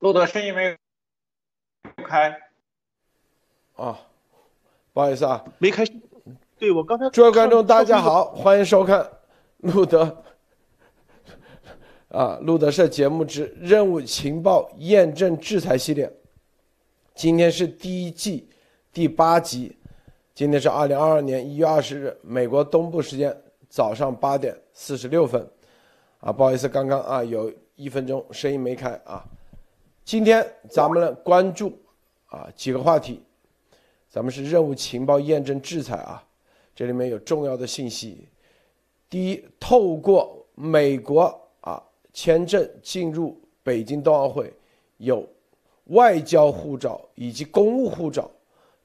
录的声音没有开啊，不好意思啊，没开。对我刚才，诸位观众大家好，欢迎收看路德啊路德社节目之任务情报验证制裁系列。今天是第一季第八集，今天是二零二二年一月二十日，美国东部时间早上八点四十六分。啊，不好意思，刚刚啊有一分钟声音没开啊。今天咱们来关注啊几个话题，咱们是任务情报验证制裁啊，这里面有重要的信息。第一，透过美国啊签证进入北京冬奥会，有外交护照以及公务护照，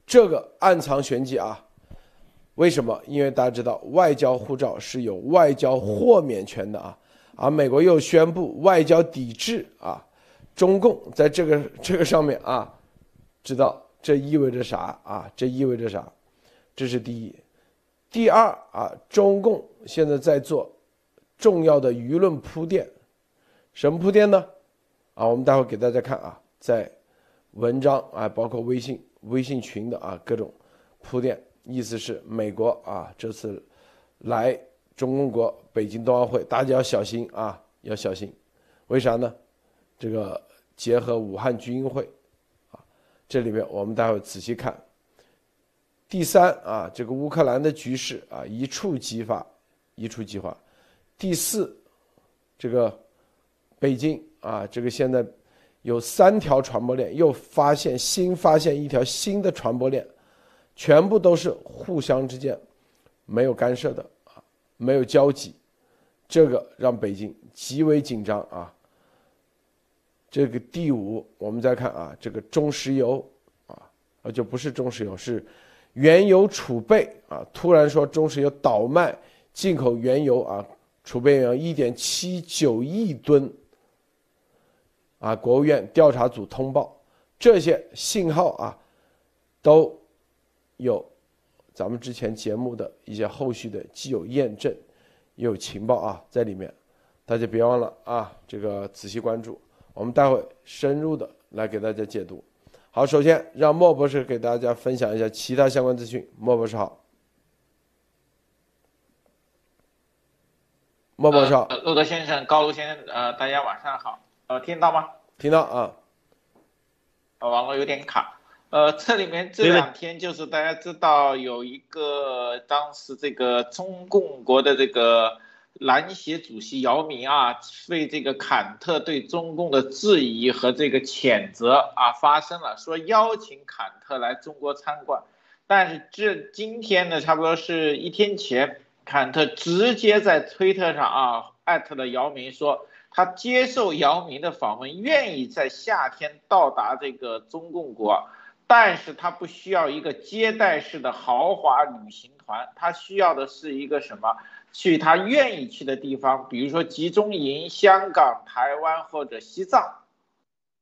这个暗藏玄机啊。为什么？因为大家知道，外交护照是有外交豁免权的啊，而美国又宣布外交抵制啊。中共在这个 这个上面啊，知道这意味着啥啊？这意味着啥？这是第一。第二啊，中共现在在做重要的舆论铺垫，什么铺垫呢？啊，我们待会给大家看啊，在文章啊，包括微信微信群的啊各种铺垫，意思是美国啊这次来中共国北京冬奥会，大家要小心啊，要小心。为啥呢？这个结合武汉军运会，啊，这里面我们待会仔细看。第三啊，这个乌克兰的局势啊一触即发，一触即发。第四，这个北京啊，这个现在有三条传播链，又发现新发现一条新的传播链，全部都是互相之间没有干涉的啊，没有交集，这个让北京极为紧张啊。这个第五，我们再看啊，这个中石油啊，啊就不是中石油，是原油储备啊，突然说中石油倒卖进口原油啊，储备原油一点七九亿吨啊，国务院调查组通报这些信号啊，都有咱们之前节目的一些后续的既有验证，也有情报啊在里面，大家别忘了啊，这个仔细关注。我们待会深入的来给大家解读。好，首先让莫博士给大家分享一下其他相关资讯。莫博士好，莫博士好，陆德先生、高卢先生，呃，大家晚上好，呃，听到吗？听到啊，呃，网络有点卡。呃，这里面这两天就是大家知道有一个当时这个中共国的这个。篮协主席姚明啊，对这个坎特对中共的质疑和这个谴责啊发生了，说邀请坎特来中国参观，但是这今天呢，差不多是一天前，坎特直接在推特上啊艾特了姚明，说他接受姚明的访问，愿意在夏天到达这个中共国，但是他不需要一个接待式的豪华旅行团，他需要的是一个什么？去他愿意去的地方，比如说集中营、香港、台湾或者西藏。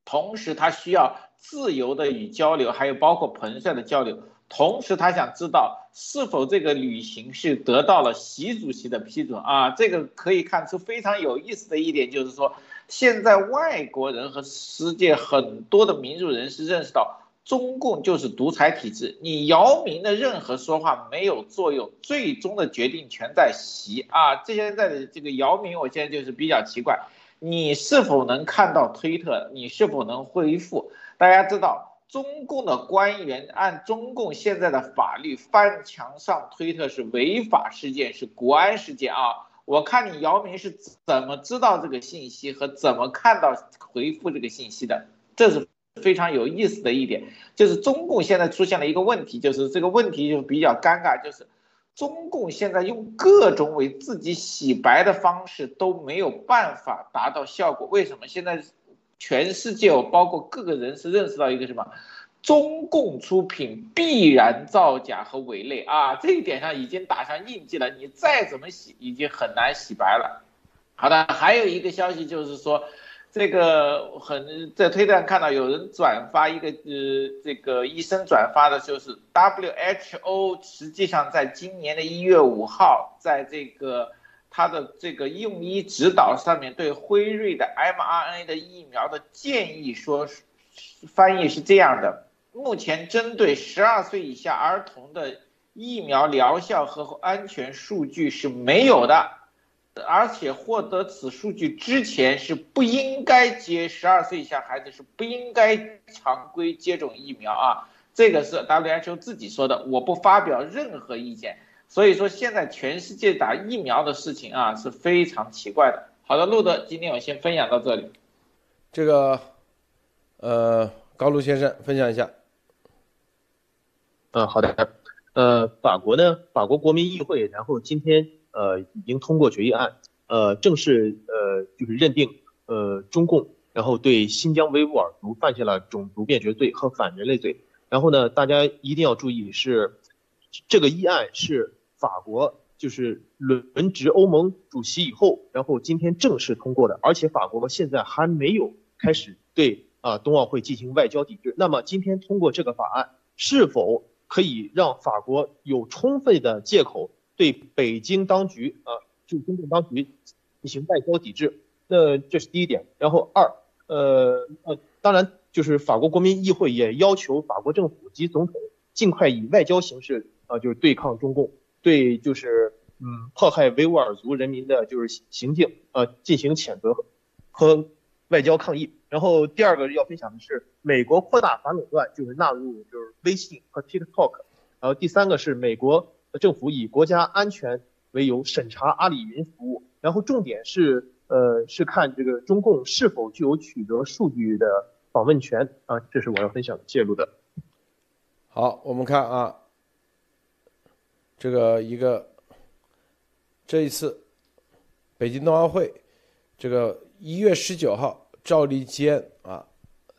同时，他需要自由的与交流，还有包括彭帅的交流。同时，他想知道是否这个旅行是得到了习主席的批准啊？这个可以看出非常有意思的一点，就是说，现在外国人和世界很多的民主人士认识到。中共就是独裁体制，你姚明的任何说话没有作用，最终的决定权在习啊！这现在的这个姚明，我现在就是比较奇怪，你是否能看到推特？你是否能回复？大家知道，中共的官员按中共现在的法律翻墙上推特是违法事件，是国安事件啊！我看你姚明是怎么知道这个信息和怎么看到回复这个信息的？这是。非常有意思的一点，就是中共现在出现了一个问题，就是这个问题就比较尴尬，就是中共现在用各种为自己洗白的方式都没有办法达到效果。为什么？现在全世界包括各个人士认识到一个什么？中共出品必然造假和伪劣啊！这一点上已经打上印记了，你再怎么洗，已经很难洗白了。好的，还有一个消息就是说。这个很在推特上看到有人转发一个呃，这个医生转发的就是 WHO 实际上在今年的一月五号，在这个他的这个用医指导上面对辉瑞的 mRNA 的疫苗的建议说，翻译是这样的：目前针对十二岁以下儿童的疫苗疗效和安全数据是没有的，而且获得此数据之前是不应该接十二岁以下孩子是不应该常规接种疫苗啊，这个是 WHO 自己说的，我不发表任何意见。所以说，现在全世界打疫苗的事情啊是非常奇怪的。好的，路德，今天我先分享到这里。这个，呃，高卢先生分享一下。嗯，好的。呃，法国呢，法国国民议会，然后今天呃已经通过决议案，呃，正式呃就是认定呃中共，然后对新疆维吾尔族犯下了种族灭绝罪和反人类罪。然后呢，大家一定要注意是这个议案是。法国就是轮轮值欧盟主席以后，然后今天正式通过的，而且法国现在还没有开始对啊冬奥会进行外交抵制。那么今天通过这个法案，是否可以让法国有充分的借口对北京当局啊，就中共当局进行外交抵制？那这是第一点。然后二，呃呃，当然就是法国国民议会也要求法国政府及总统尽快以外交形式啊，就是对抗中共。对，就是嗯，迫害维吾尔族人民的就是行径，呃，进行谴责和外交抗议。然后第二个要分享的是，美国扩大反垄断，就是纳入就是微信和 TikTok。然后第三个是美国政府以国家安全为由审查阿里云服务。然后重点是呃是看这个中共是否具有取得数据的访问权啊，这是我要分享的介入的。好，我们看啊。这个一个，这一次北京冬奥会，这个一月十九号，赵立坚啊，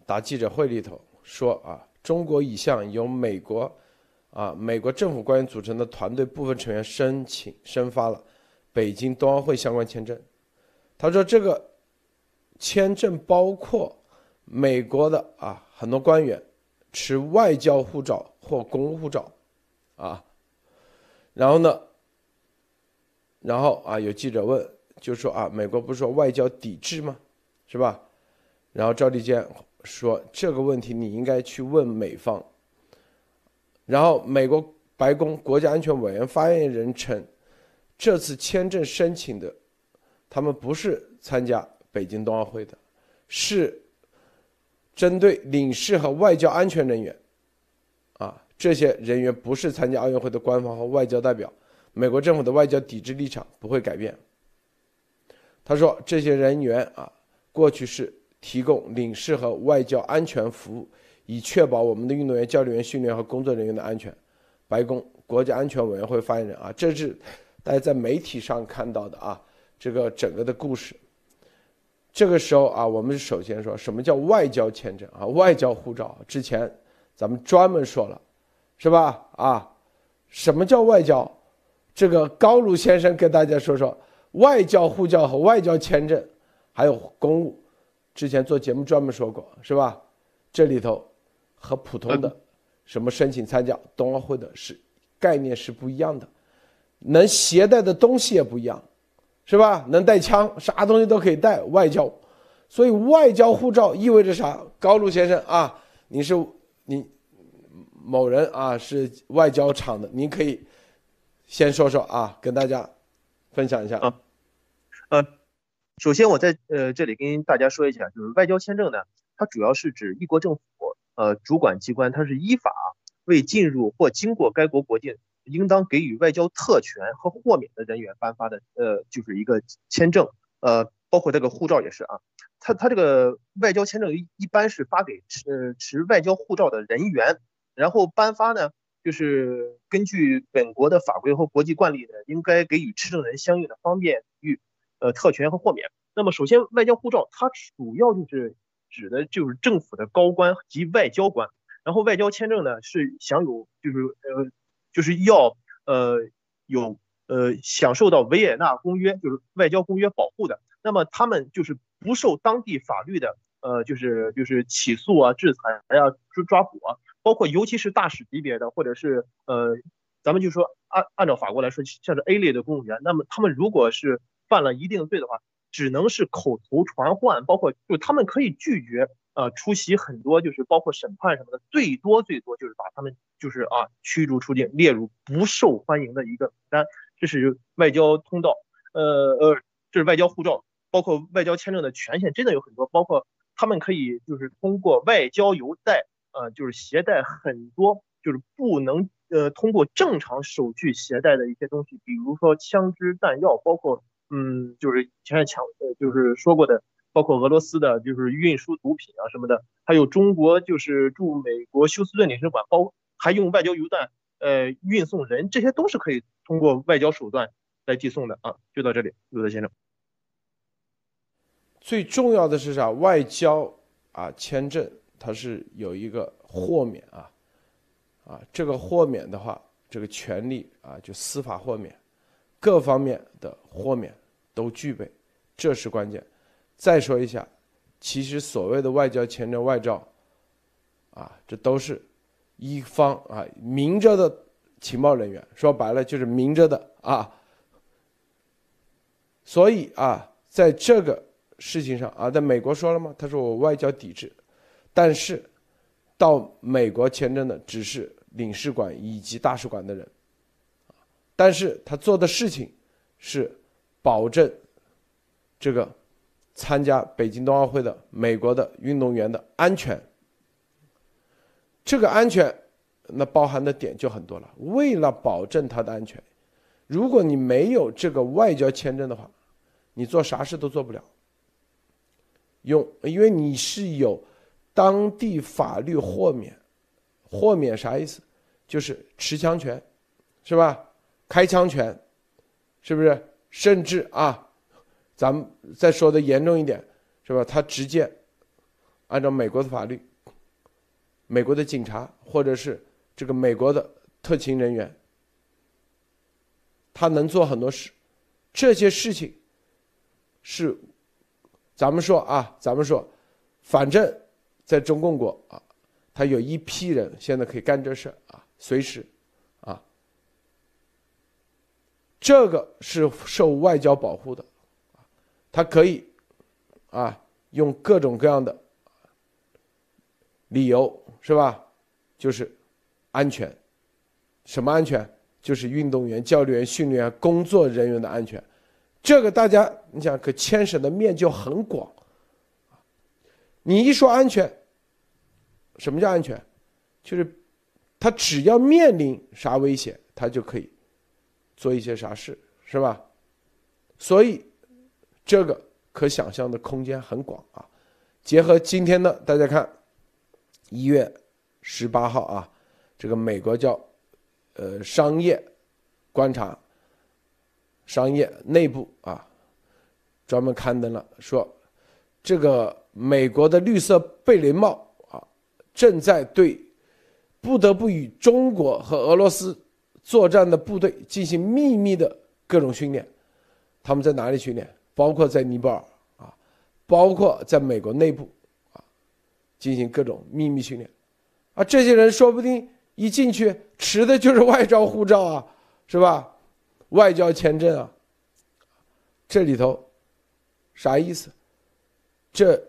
答记者会里头说啊，中国已向由美国啊美国政府官员组成的团队部分成员申请申发了北京冬奥会相关签证。他说这个签证包括美国的啊很多官员持外交护照或公务护照啊。然后呢？然后啊，有记者问，就说啊，美国不是说外交抵制吗？是吧？然后赵立坚说这个问题你应该去问美方。然后美国白宫国家安全委员发言人称，这次签证申请的，他们不是参加北京冬奥会的，是针对领事和外交安全人员。啊这些人员不是参加奥运会的官方和外交代表，美国政府的外交抵制立场不会改变。他说，这些人员啊，过去是提供领事和外交安全服务，以确保我们的运动员、教练员、训练和工作人员的安全。白宫国家安全委员会发言人啊，这是大家在媒体上看到的啊，这个整个的故事。这个时候啊，我们首先说什么叫外交签证啊，外交护照。之前咱们专门说了。是吧？啊，什么叫外交？这个高卢先生跟大家说说外交护照和外交签证，还有公务。之前做节目专门说过，是吧？这里头和普通的什么申请参加冬奥会的是概念是不一样的，能携带的东西也不一样，是吧？能带枪，啥东西都可以带。外交，所以外交护照意味着啥？高卢先生啊，你是你。某人啊是外交厂的，您可以先说说啊，跟大家分享一下啊。呃，首先我在呃这里跟大家说一下，就是外交签证呢，它主要是指一国政府呃主管机关，它是依法为进入或经过该国国境，应当给予外交特权和豁免的人员颁发的呃就是一个签证，呃包括这个护照也是啊。他他这个外交签证一一般是发给持持外交护照的人员。然后颁发呢，就是根据本国的法规和国际惯例呢，应该给予持证人相应的方便与呃特权和豁免。那么首先，外交护照它主要就是指的就是政府的高官及外交官。然后外交签证呢是享有就是呃就是要呃有呃享受到维也纳公约就是外交公约保护的。那么他们就是不受当地法律的呃就是就是起诉啊、制裁呀、抓抓捕啊。包括尤其是大使级别的，或者是呃咱们就说按按照法国来说，像是 A 类的公务员，那么他们如果是犯了一定罪的话，只能是口头传唤，包括就他们可以拒绝呃出席很多就是包括审判什么的，最多最多就是把他们就是啊驱逐出境，列入不受欢迎的一个名单。这是外交通道，呃呃，这是外交护照，包括外交签证的权限真的有很多，包括他们可以就是通过外交邮袋，呃，就是携带很多就是不能。呃，通过正常手续携带的一些东西，比如说枪支弹药，包括嗯，就是前面强呃，就是说过的，包括俄罗斯的，就是运输毒品啊什么的，还有中国就是驻美国休斯顿领事馆，包还用外交邮弹呃运送人，这些都是可以通过外交手段来寄送的啊。就到这里，陆德先生。最重要的是啥？外交啊，签证它是有一个豁免啊。啊，这个豁免的话，这个权利啊，就司法豁免，各方面的豁免都具备，这是关键。再说一下，其实所谓的外交签证、外照，啊，这都是一方啊明着的情报人员，说白了就是明着的啊。所以啊，在这个事情上啊，在美国说了吗？他说我外交抵制，但是。到美国签证的只是领事馆以及大使馆的人，但是他做的事情是保证这个参加北京冬奥会的美国的运动员的安全。这个安全那包含的点就很多了。为了保证他的安全，如果你没有这个外交签证的话，你做啥事都做不了。用，因为你是有。当地法律豁免，豁免啥意思？就是持枪权，是吧？开枪权，是不是？甚至啊，咱们再说的严重一点，是吧？他直接按照美国的法律，美国的警察或者是这个美国的特勤人员，他能做很多事。这些事情是咱们说啊，咱们说，反正。在中共国啊，他有一批人现在可以干这事啊，随时，啊，这个是受外交保护的，他可以啊用各种各样的理由是吧？就是安全，什么安全？就是运动员、教练员、训练员、工作人员的安全，这个大家你想可牵涉的面就很广。你一说安全，什么叫安全？就是他只要面临啥危险，他就可以做一些啥事，是吧？所以这个可想象的空间很广啊。结合今天的大家看，一月十八号啊，这个美国叫呃商业观察，商业内部啊，专门刊登了说这个。美国的绿色贝雷帽啊，正在对不得不与中国和俄罗斯作战的部队进行秘密的各种训练。他们在哪里训练？包括在尼泊尔啊，包括在美国内部啊，进行各种秘密训练。啊，这些人说不定一进去持的就是外交护照啊，是吧？外交签证啊。这里头啥意思？这。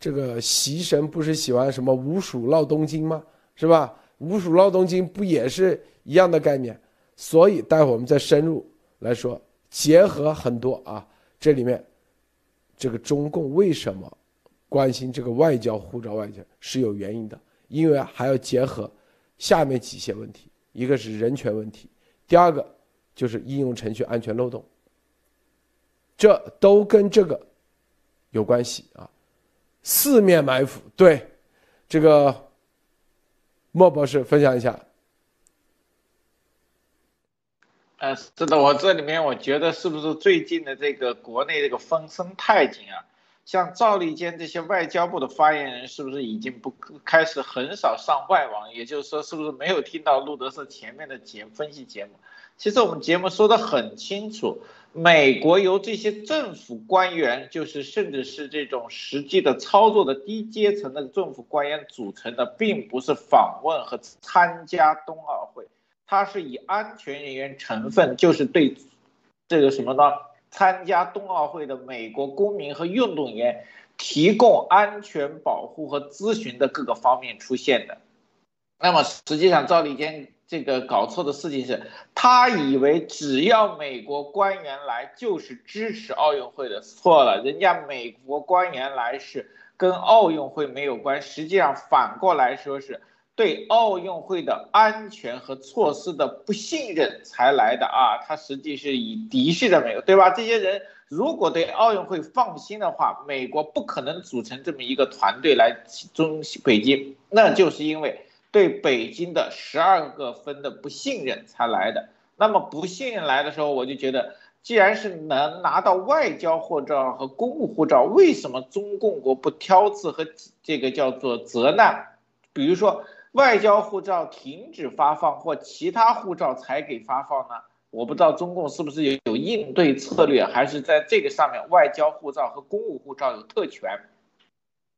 这个习神不是喜欢什么五鼠闹东京吗？是吧？五鼠闹东京不也是一样的概念？所以待会我们再深入来说，结合很多啊，这里面这个中共为什么关心这个外交护照外交是有原因的，因为还要结合下面几些问题，一个是人权问题，第二个就是应用程序安全漏洞，这都跟这个有关系啊。四面埋伏，对，这个莫博士分享一下。呃，是的，我这里面我觉得是不是最近的这个国内这个风声太紧啊？像赵立坚这些外交部的发言人，是不是已经不开始很少上外网？也就是说，是不是没有听到路德社前面的节分析节目？其实我们节目说的很清楚。美国由这些政府官员，就是甚至是这种实际的操作的低阶层的政府官员组成的，并不是访问和参加冬奥会，它是以安全人员成分，就是对这个什么呢？参加冬奥会的美国公民和运动员提供安全保护和咨询的各个方面出现的。那么实际上，赵立坚这个搞错的事情是，他以为只要美国官员来就是支持奥运会的，错了，人家美国官员来是跟奥运会没有关，实际上反过来说是。对奥运会的安全和措施的不信任才来的啊，他实际是以敌视的美国，对吧？这些人如果对奥运会放心的话，美国不可能组成这么一个团队来中北京，那就是因为对北京的十二个分的不信任才来的。那么不信任来的时候，我就觉得，既然是能拿到外交护照和公务护照，为什么中共国不挑刺和这个叫做责难？比如说。外交护照停止发放或其他护照才给发放呢？我不知道中共是不是有有应对策略，还是在这个上面外交护照和公务护照有特权。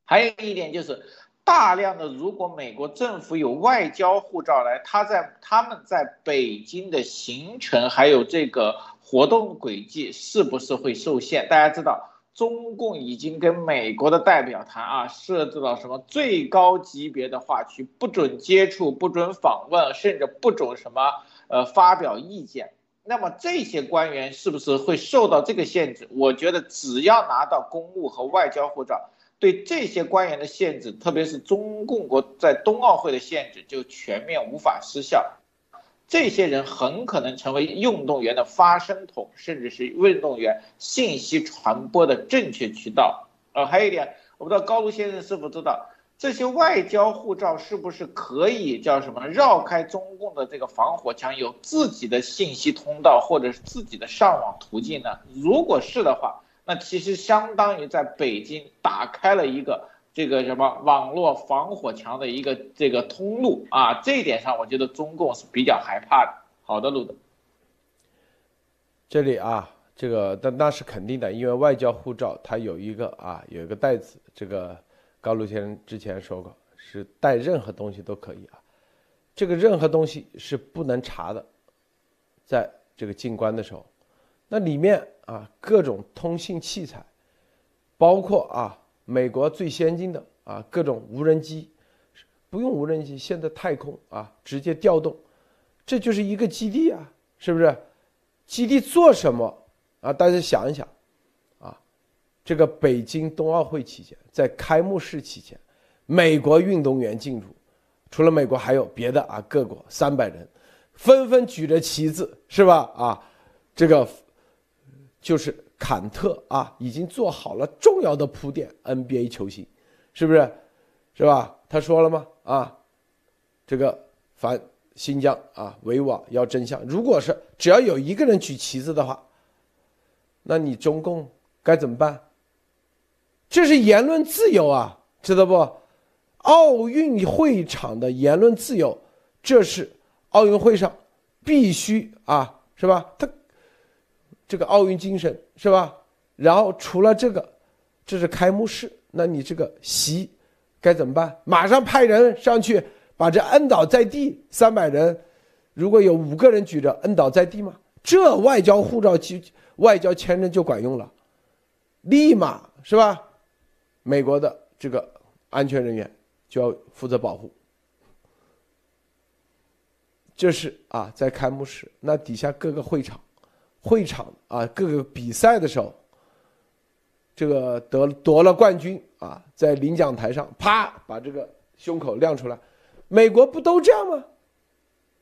还有一点就是，大量的如果美国政府有外交护照来，他在他们在北京的行程还有这个活动轨迹是不是会受限？大家知道。中共已经跟美国的代表团啊设置了什么最高级别的话区，不准接触，不准访问，甚至不准什么呃发表意见。那么这些官员是不是会受到这个限制？我觉得只要拿到公务和外交护照，对这些官员的限制，特别是中共国在冬奥会的限制，就全面无法失效。这些人很可能成为运动员的发声筒，甚至是运动员信息传播的正确渠道。呃，还有一点，我不知道高卢先生是否知道，这些外交护照是不是可以叫什么绕开中共的这个防火墙，有自己的信息通道或者是自己的上网途径呢？如果是的话，那其实相当于在北京打开了一个。这个什么网络防火墙的一个这个通路啊，这一点上我觉得中共是比较害怕的。好的，路德，这里啊，这个但那是肯定的，因为外交护照它有一个啊，有一个袋子，这个高露先生之前说过，是带任何东西都可以啊，这个任何东西是不能查的，在这个进关的时候，那里面啊各种通信器材，包括啊。美国最先进的啊，各种无人机，不用无人机，现在太空啊，直接调动，这就是一个基地啊，是不是？基地做什么啊？大家想一想，啊，这个北京冬奥会期间，在开幕式期间，美国运动员进入，除了美国还有别的啊，各国三百人，纷纷举着旗子，是吧？啊，这个就是。坎特啊，已经做好了重要的铺垫。NBA 球星，是不是？是吧？他说了吗？啊，这个反新疆啊，维瓦要真相。如果是只要有一个人举旗子的话，那你中共该怎么办？这是言论自由啊，知道不？奥运会场的言论自由，这是奥运会上必须啊，是吧？他。这个奥运精神是吧？然后除了这个，这是开幕式，那你这个席该怎么办？马上派人上去把这摁倒在地，三百人，如果有五个人举着摁倒在地吗？这外交护照就外交签证就管用了，立马是吧？美国的这个安全人员就要负责保护。这是啊，在开幕式那底下各个会场。会场啊，各个比赛的时候，这个得夺了冠军啊，在领奖台上啪把这个胸口亮出来，美国不都这样吗？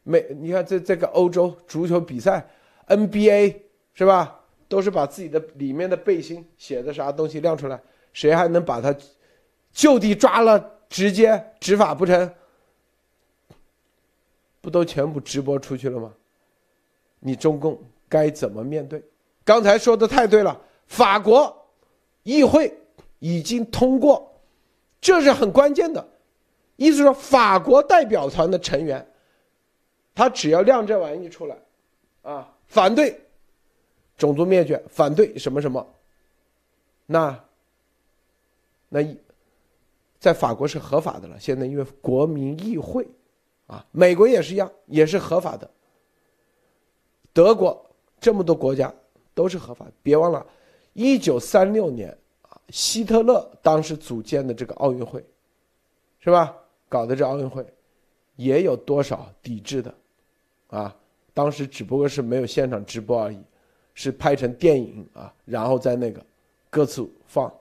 美，你看这这个欧洲足球比赛，NBA 是吧？都是把自己的里面的背心写的啥东西亮出来，谁还能把他就地抓了，直接执法不成？不都全部直播出去了吗？你中共。该怎么面对？刚才说的太对了，法国议会已经通过，这是很关键的。意思说，法国代表团的成员，他只要亮这玩意出来，啊，反对种族灭绝，反对什么什么，那那在法国是合法的了。现在因为国民议会，啊，美国也是一样，也是合法的德国这么多国家都是合法。别忘了，一九三六年啊，希特勒当时组建的这个奥运会，是吧？搞的这奥运会，也有多少抵制的，啊？当时只不过是没有现场直播而已，是拍成电影啊，然后在那个各处放。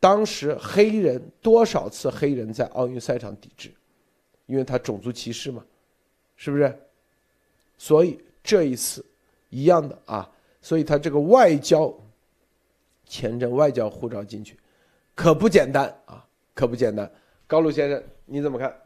当时黑人多少次黑人在奥运赛场抵制，因为他种族歧视嘛，是不是？所以这一次一样的啊，所以他这个外交签证、外交护照进去，可不简单啊，可不简单。高露先生，你怎么看？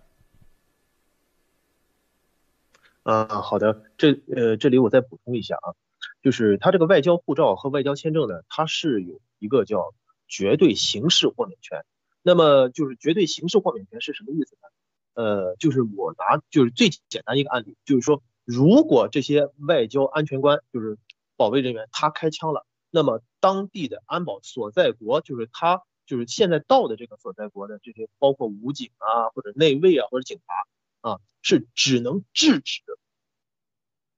啊，好的，这呃，这里我再补充一下啊，就是他这个外交护照和外交签证呢，它是有一个叫。绝对刑事豁免权，那么就是绝对刑事豁免权是什么意思呢？呃，就是我拿就是最简单一个案例，就是说如果这些外交安全官就是保卫人员他开枪了，那么当地的安保所在国就是他就是现在到的这个所在国的这些包括武警啊或者内卫啊或者警察啊是只能制止，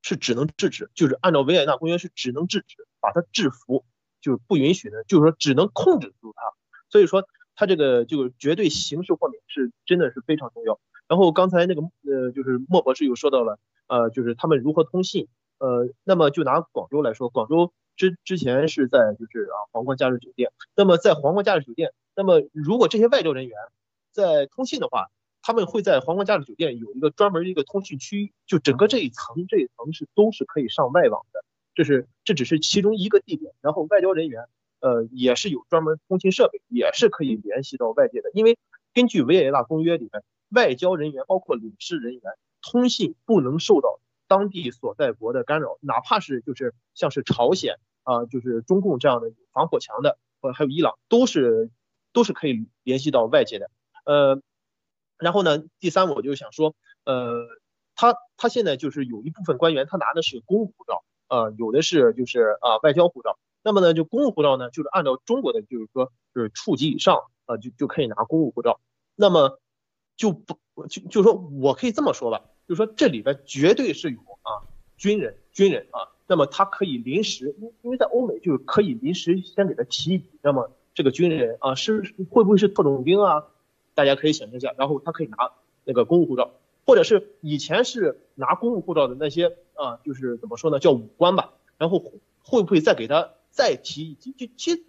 是只能制止，就是按照维也纳公约是只能制止，把他制服。就是不允许的，就是说只能控制住他，所以说他这个就是绝对刑事豁免是真的是非常重要。然后刚才那个呃，就是莫博士又说到了，呃，就是他们如何通信，呃，那么就拿广州来说，广州之之前是在就是啊皇冠假日酒店，那么在皇冠假日酒店，那么如果这些外交人员在通信的话，他们会在皇冠假日酒店有一个专门的一个通讯区，就整个这一层这一层是都是可以上外网的。这是这只是其中一个地点，然后外交人员，呃，也是有专门通信设备，也是可以联系到外界的。因为根据维也纳公约里面，外交人员包括领事人员通信不能受到当地所在国的干扰，哪怕是就是像是朝鲜啊，就是中共这样的防火墙的，或还有伊朗，都是都是可以联系到外界的。呃，然后呢，第三我就想说，呃，他他现在就是有一部分官员，他拿的是公务护照。呃，有的是就是啊外交护照，那么呢就公务护照呢，就是按照中国的就是说就是处级以上啊就就可以拿公务护照，那么就不就就说我可以这么说吧，就说这里边绝对是有啊军人军人啊，那么他可以临时，因因为在欧美就是可以临时先给他提一笔，那么这个军人啊是会不会是特种兵啊？大家可以想象一下，然后他可以拿那个公务护照。或者是以前是拿公务护照的那些啊，就是怎么说呢，叫武官吧。然后会不会再给他再提一级？就其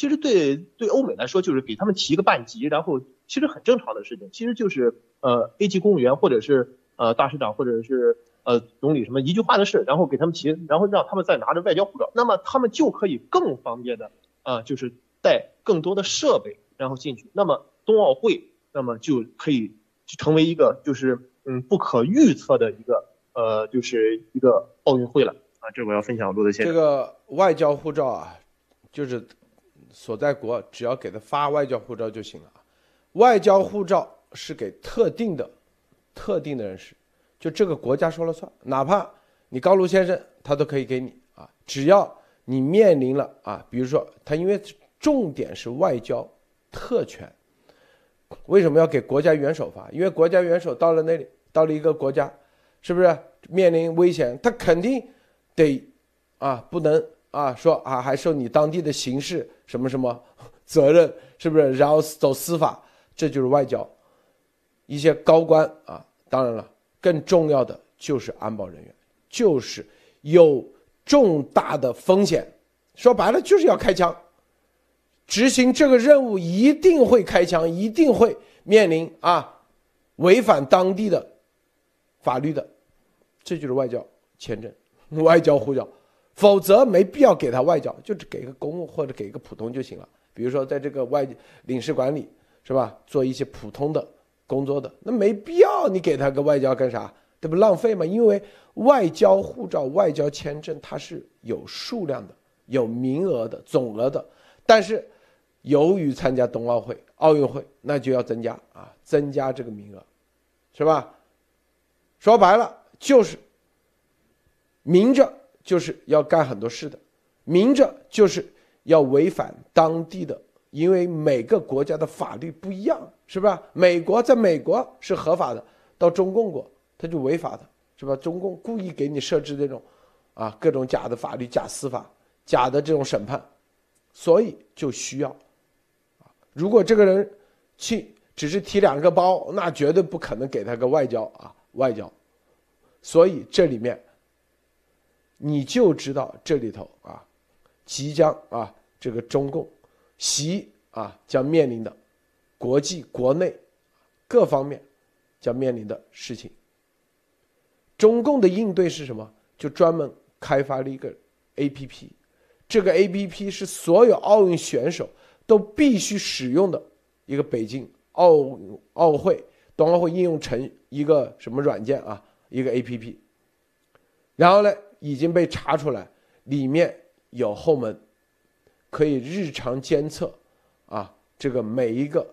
其实对对欧美来说，就是给他们提一个半级，然后其实很正常的事情。其实就是呃 A 级公务员或者是呃大市长或者是呃总理什么一句话的事，然后给他们提，然后让他们再拿着外交护照，那么他们就可以更方便的啊，就是带更多的设备然后进去。那么冬奥会那么就可以成为一个就是。嗯，不可预测的一个呃，就是一个奥运会了啊！这我要分享录的先。这个外交护照啊，就是所在国只要给他发外交护照就行了。外交护照是给特定的、特定的人士，就这个国家说了算，哪怕你高卢先生他都可以给你啊，只要你面临了啊，比如说他因为重点是外交特权。为什么要给国家元首发？因为国家元首到了那里，到了一个国家，是不是面临危险？他肯定得啊，不能啊，说啊，还受你当地的刑事什么什么 责任，是不是？然后走司法，这就是外交。一些高官啊，当然了，更重要的就是安保人员，就是有重大的风险，说白了就是要开枪。执行这个任务一定会开枪，一定会面临啊违反当地的法律的，这就是外交签证、外交护照，否则没必要给他外交，就只给个公务或者给个普通就行了。比如说在这个外领事馆里是吧，做一些普通的工作的，那没必要你给他个外交干啥？这不浪费吗？因为外交护照、外交签证它是有数量的、有名额的、总额的，但是。由于参加冬奥会、奥运会，那就要增加啊，增加这个名额，是吧？说白了就是明着就是要干很多事的，明着就是要违反当地的，因为每个国家的法律不一样，是吧？美国在美国是合法的，到中共国它就违法的，是吧？中共故意给你设置这种啊各种假的法律、假司法、假的这种审判，所以就需要啊。如果这个人去只是提两个包，那绝对不可能给他个外交啊外交。所以这里面你就知道这里头啊，即将啊这个中共习啊将面临的国际国内各方面将面临的事情。中共的应对是什么？就专门开发了一个 A P P，这个 A P P 是所有奥运选手都必须使用的一个北京奥奥会冬奥会应用程一个什么软件啊？一个 A P P，然后呢已经被查出来，里面有后门，可以日常监测啊这个每一个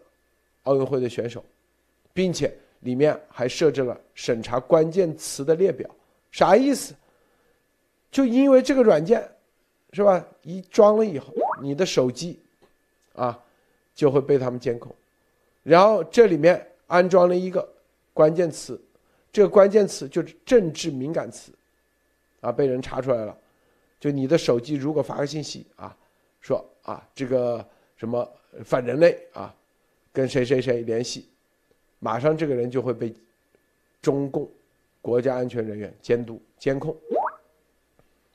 奥运会的选手，并且。里面还设置了审查关键词的列表，啥意思？就因为这个软件，是吧？一装了以后，你的手机，啊，就会被他们监控。然后这里面安装了一个关键词，这个关键词就是政治敏感词，啊，被人查出来了。就你的手机如果发个信息啊，说啊这个什么反人类啊，跟谁谁谁联系。马上这个人就会被中共国家安全人员监督监控，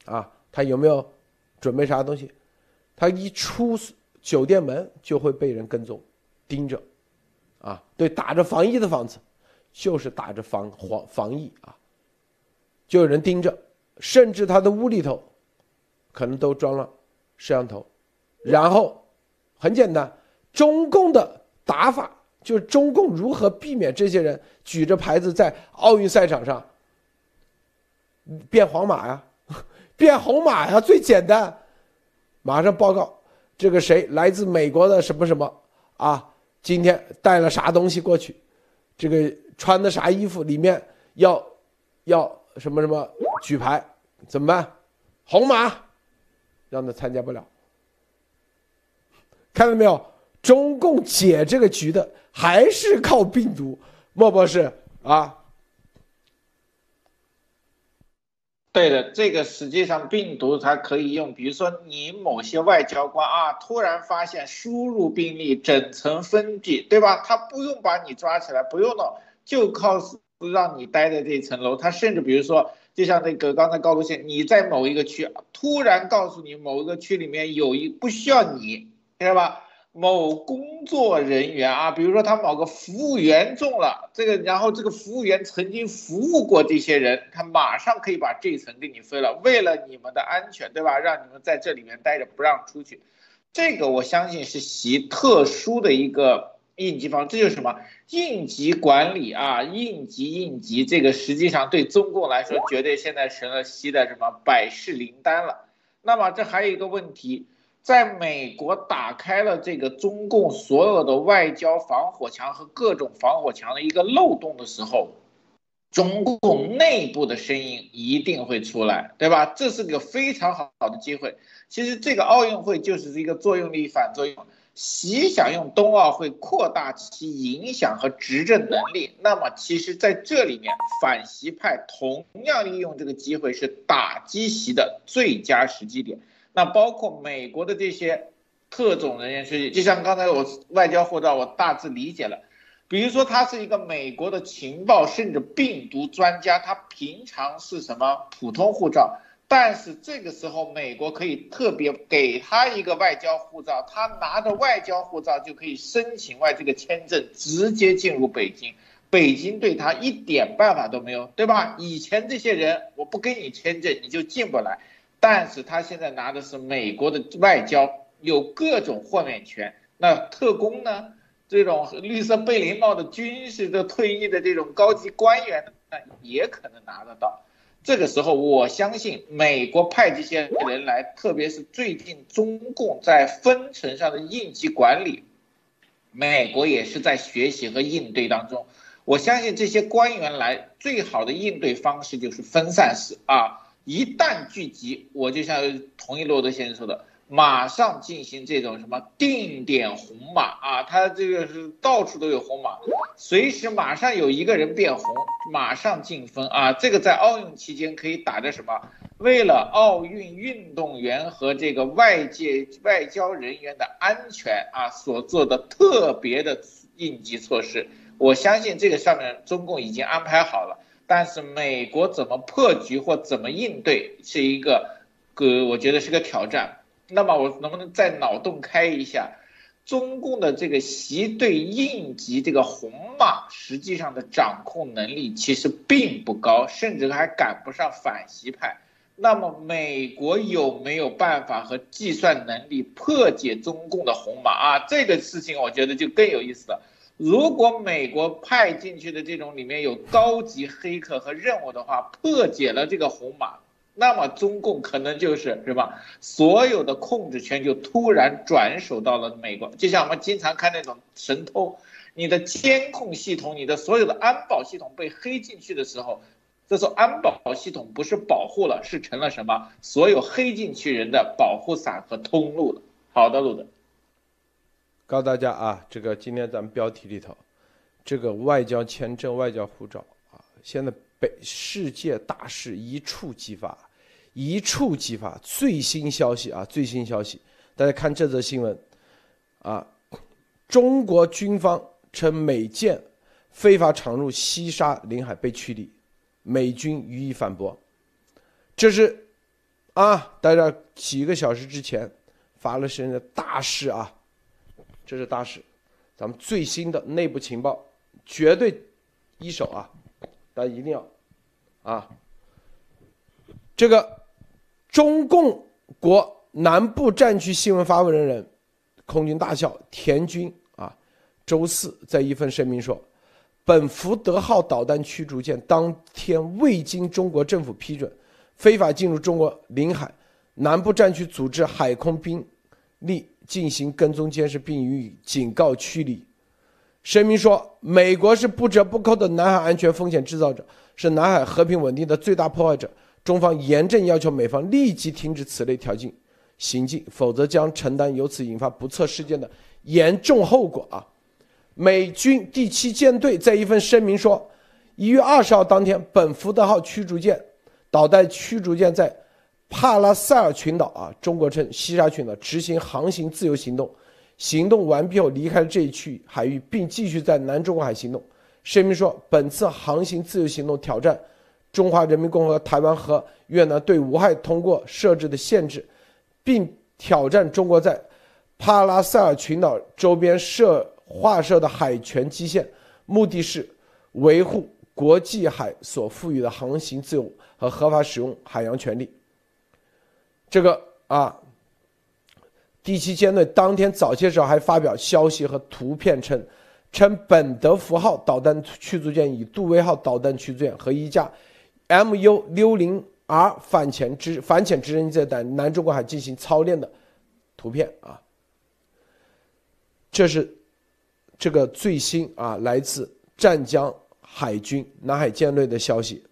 啊，他有没有准备啥东西？他一出酒店门就会被人跟踪盯着，啊，对，打着防疫的房子，就是打着防防防疫啊，就有人盯着，甚至他的屋里头可能都装了摄像头，然后很简单，中共的打法。就是中共如何避免这些人举着牌子在奥运赛场上变黄马呀，变红马呀？最简单，马上报告这个谁来自美国的什么什么啊？今天带了啥东西过去？这个穿的啥衣服？里面要要什么什么举牌？怎么办？红马，让他参加不了。看到没有？中共解这个局的。还是靠病毒，莫博士啊？对的，这个实际上病毒它可以用，比如说你某些外交官啊，突然发现输入病例整层封闭，对吧？他不用把你抓起来，不用了，就靠让你待在这层楼。他甚至比如说，就像那个刚才高度线，你在某一个区，突然告诉你某一个区里面有一不需要你，知道吧？某工作人员啊，比如说他某个服务员中了这个，然后这个服务员曾经服务过这些人，他马上可以把这一层给你分了。为了你们的安全，对吧？让你们在这里面待着，不让出去。这个我相信是习特殊的一个应急方，这就是什么应急管理啊？应急应急，这个实际上对中共来说，绝对现在成了习的什么百事灵丹了。那么这还有一个问题。在美国打开了这个中共所有的外交防火墙和各种防火墙的一个漏洞的时候，中共内部的声音一定会出来，对吧？这是个非常好好的机会。其实这个奥运会就是一个作用力反作用，习想用冬奥会扩大其影响和执政能力，那么其实在这里面反习派同样利用这个机会是打击习的最佳时机点。那包括美国的这些特种人员是，就像刚才我外交护照，我大致理解了。比如说，他是一个美国的情报甚至病毒专家，他平常是什么普通护照，但是这个时候美国可以特别给他一个外交护照，他拿着外交护照就可以申请外这个签证，直接进入北京，北京对他一点办法都没有，对吧？以前这些人我不给你签证，你就进不来。但是他现在拿的是美国的外交，有各种豁免权。那特工呢？这种绿色贝林帽的军事的退役的这种高级官员，那也可能拿得到。这个时候，我相信美国派这些人来，特别是最近中共在分层上的应急管理，美国也是在学习和应对当中。我相信这些官员来，最好的应对方式就是分散式啊。一旦聚集，我就像同意洛德先生说的，马上进行这种什么定点红码啊，他这个是到处都有红码，随时马上有一个人变红，马上进分啊。这个在奥运期间可以打着什么？为了奥运运动员和这个外界外交人员的安全啊，所做的特别的应急措施。我相信这个上面中共已经安排好了，但是美国怎么破局或怎么应对，是一个个我觉得是个挑战。那么我能不能再脑洞开一下，中共的这个习对应急这个红马，实际上的掌控能力其实并不高，甚至还赶不上反习派。那么美国有没有办法和计算能力破解中共的红马啊？这个事情我觉得就更有意思了。如果美国派进去的这种里面有高级黑客和任务的话，破解了这个红马。那么中共可能就是是吧？所有的控制权就突然转手到了美国，就像我们经常看那种神偷，你的监控系统、你的所有的安保系统被黑进去的时候，这时候安保系统不是保护了，是成了什么？所有黑进去人的保护伞和通路了。好的，路德，告诉大家啊，这个今天咱们标题里头，这个外交签证、外交护照啊，现在。被世界大事一触即发，一触即发。最新消息啊，最新消息，大家看这则新闻，啊，中国军方称美舰非法闯入西沙领海被驱离，美军予以反驳。这是啊，大家几个小时之前发了声的大事啊，这是大事，咱们最新的内部情报，绝对一手啊，大家一定要。啊，这个中共国南部战区新闻发布人人空军大校田军啊，周四在一份声明说，本福德号导弹驱逐舰当天未经中国政府批准，非法进入中国领海，南部战区组织海空兵力进行跟踪监视，并予以警告驱离。声明说，美国是不折不扣的南海安全风险制造者。是南海和平稳定的最大破坏者，中方严正要求美方立即停止此类挑衅行径，否则将承担由此引发不测事件的严重后果啊！美军第七舰队在一份声明说，一月二十号当天，本福德号驱逐舰导弹驱逐舰在帕拉塞尔群岛啊，中国称西沙群岛执行航行自由行动，行动完毕后离开了这一区域海域，并继续在南中国海行动。声明说，本次航行自由行动挑战中华人民共和国台湾和越南对无害通过设置的限制，并挑战中国在帕拉塞尔群岛周边设划设的海权基线，目的是维护国际海所赋予的航行自由和合法使用海洋权利。这个啊，第七舰队当天早些时候还发表消息和图片称。称本德福号导弹驱逐舰与杜威号导弹驱逐舰和一架 MU 六零 R 反潜直反潜直升机在南中国海进行操练的图片啊，这是这个最新啊来自湛江海军南海舰队的消息。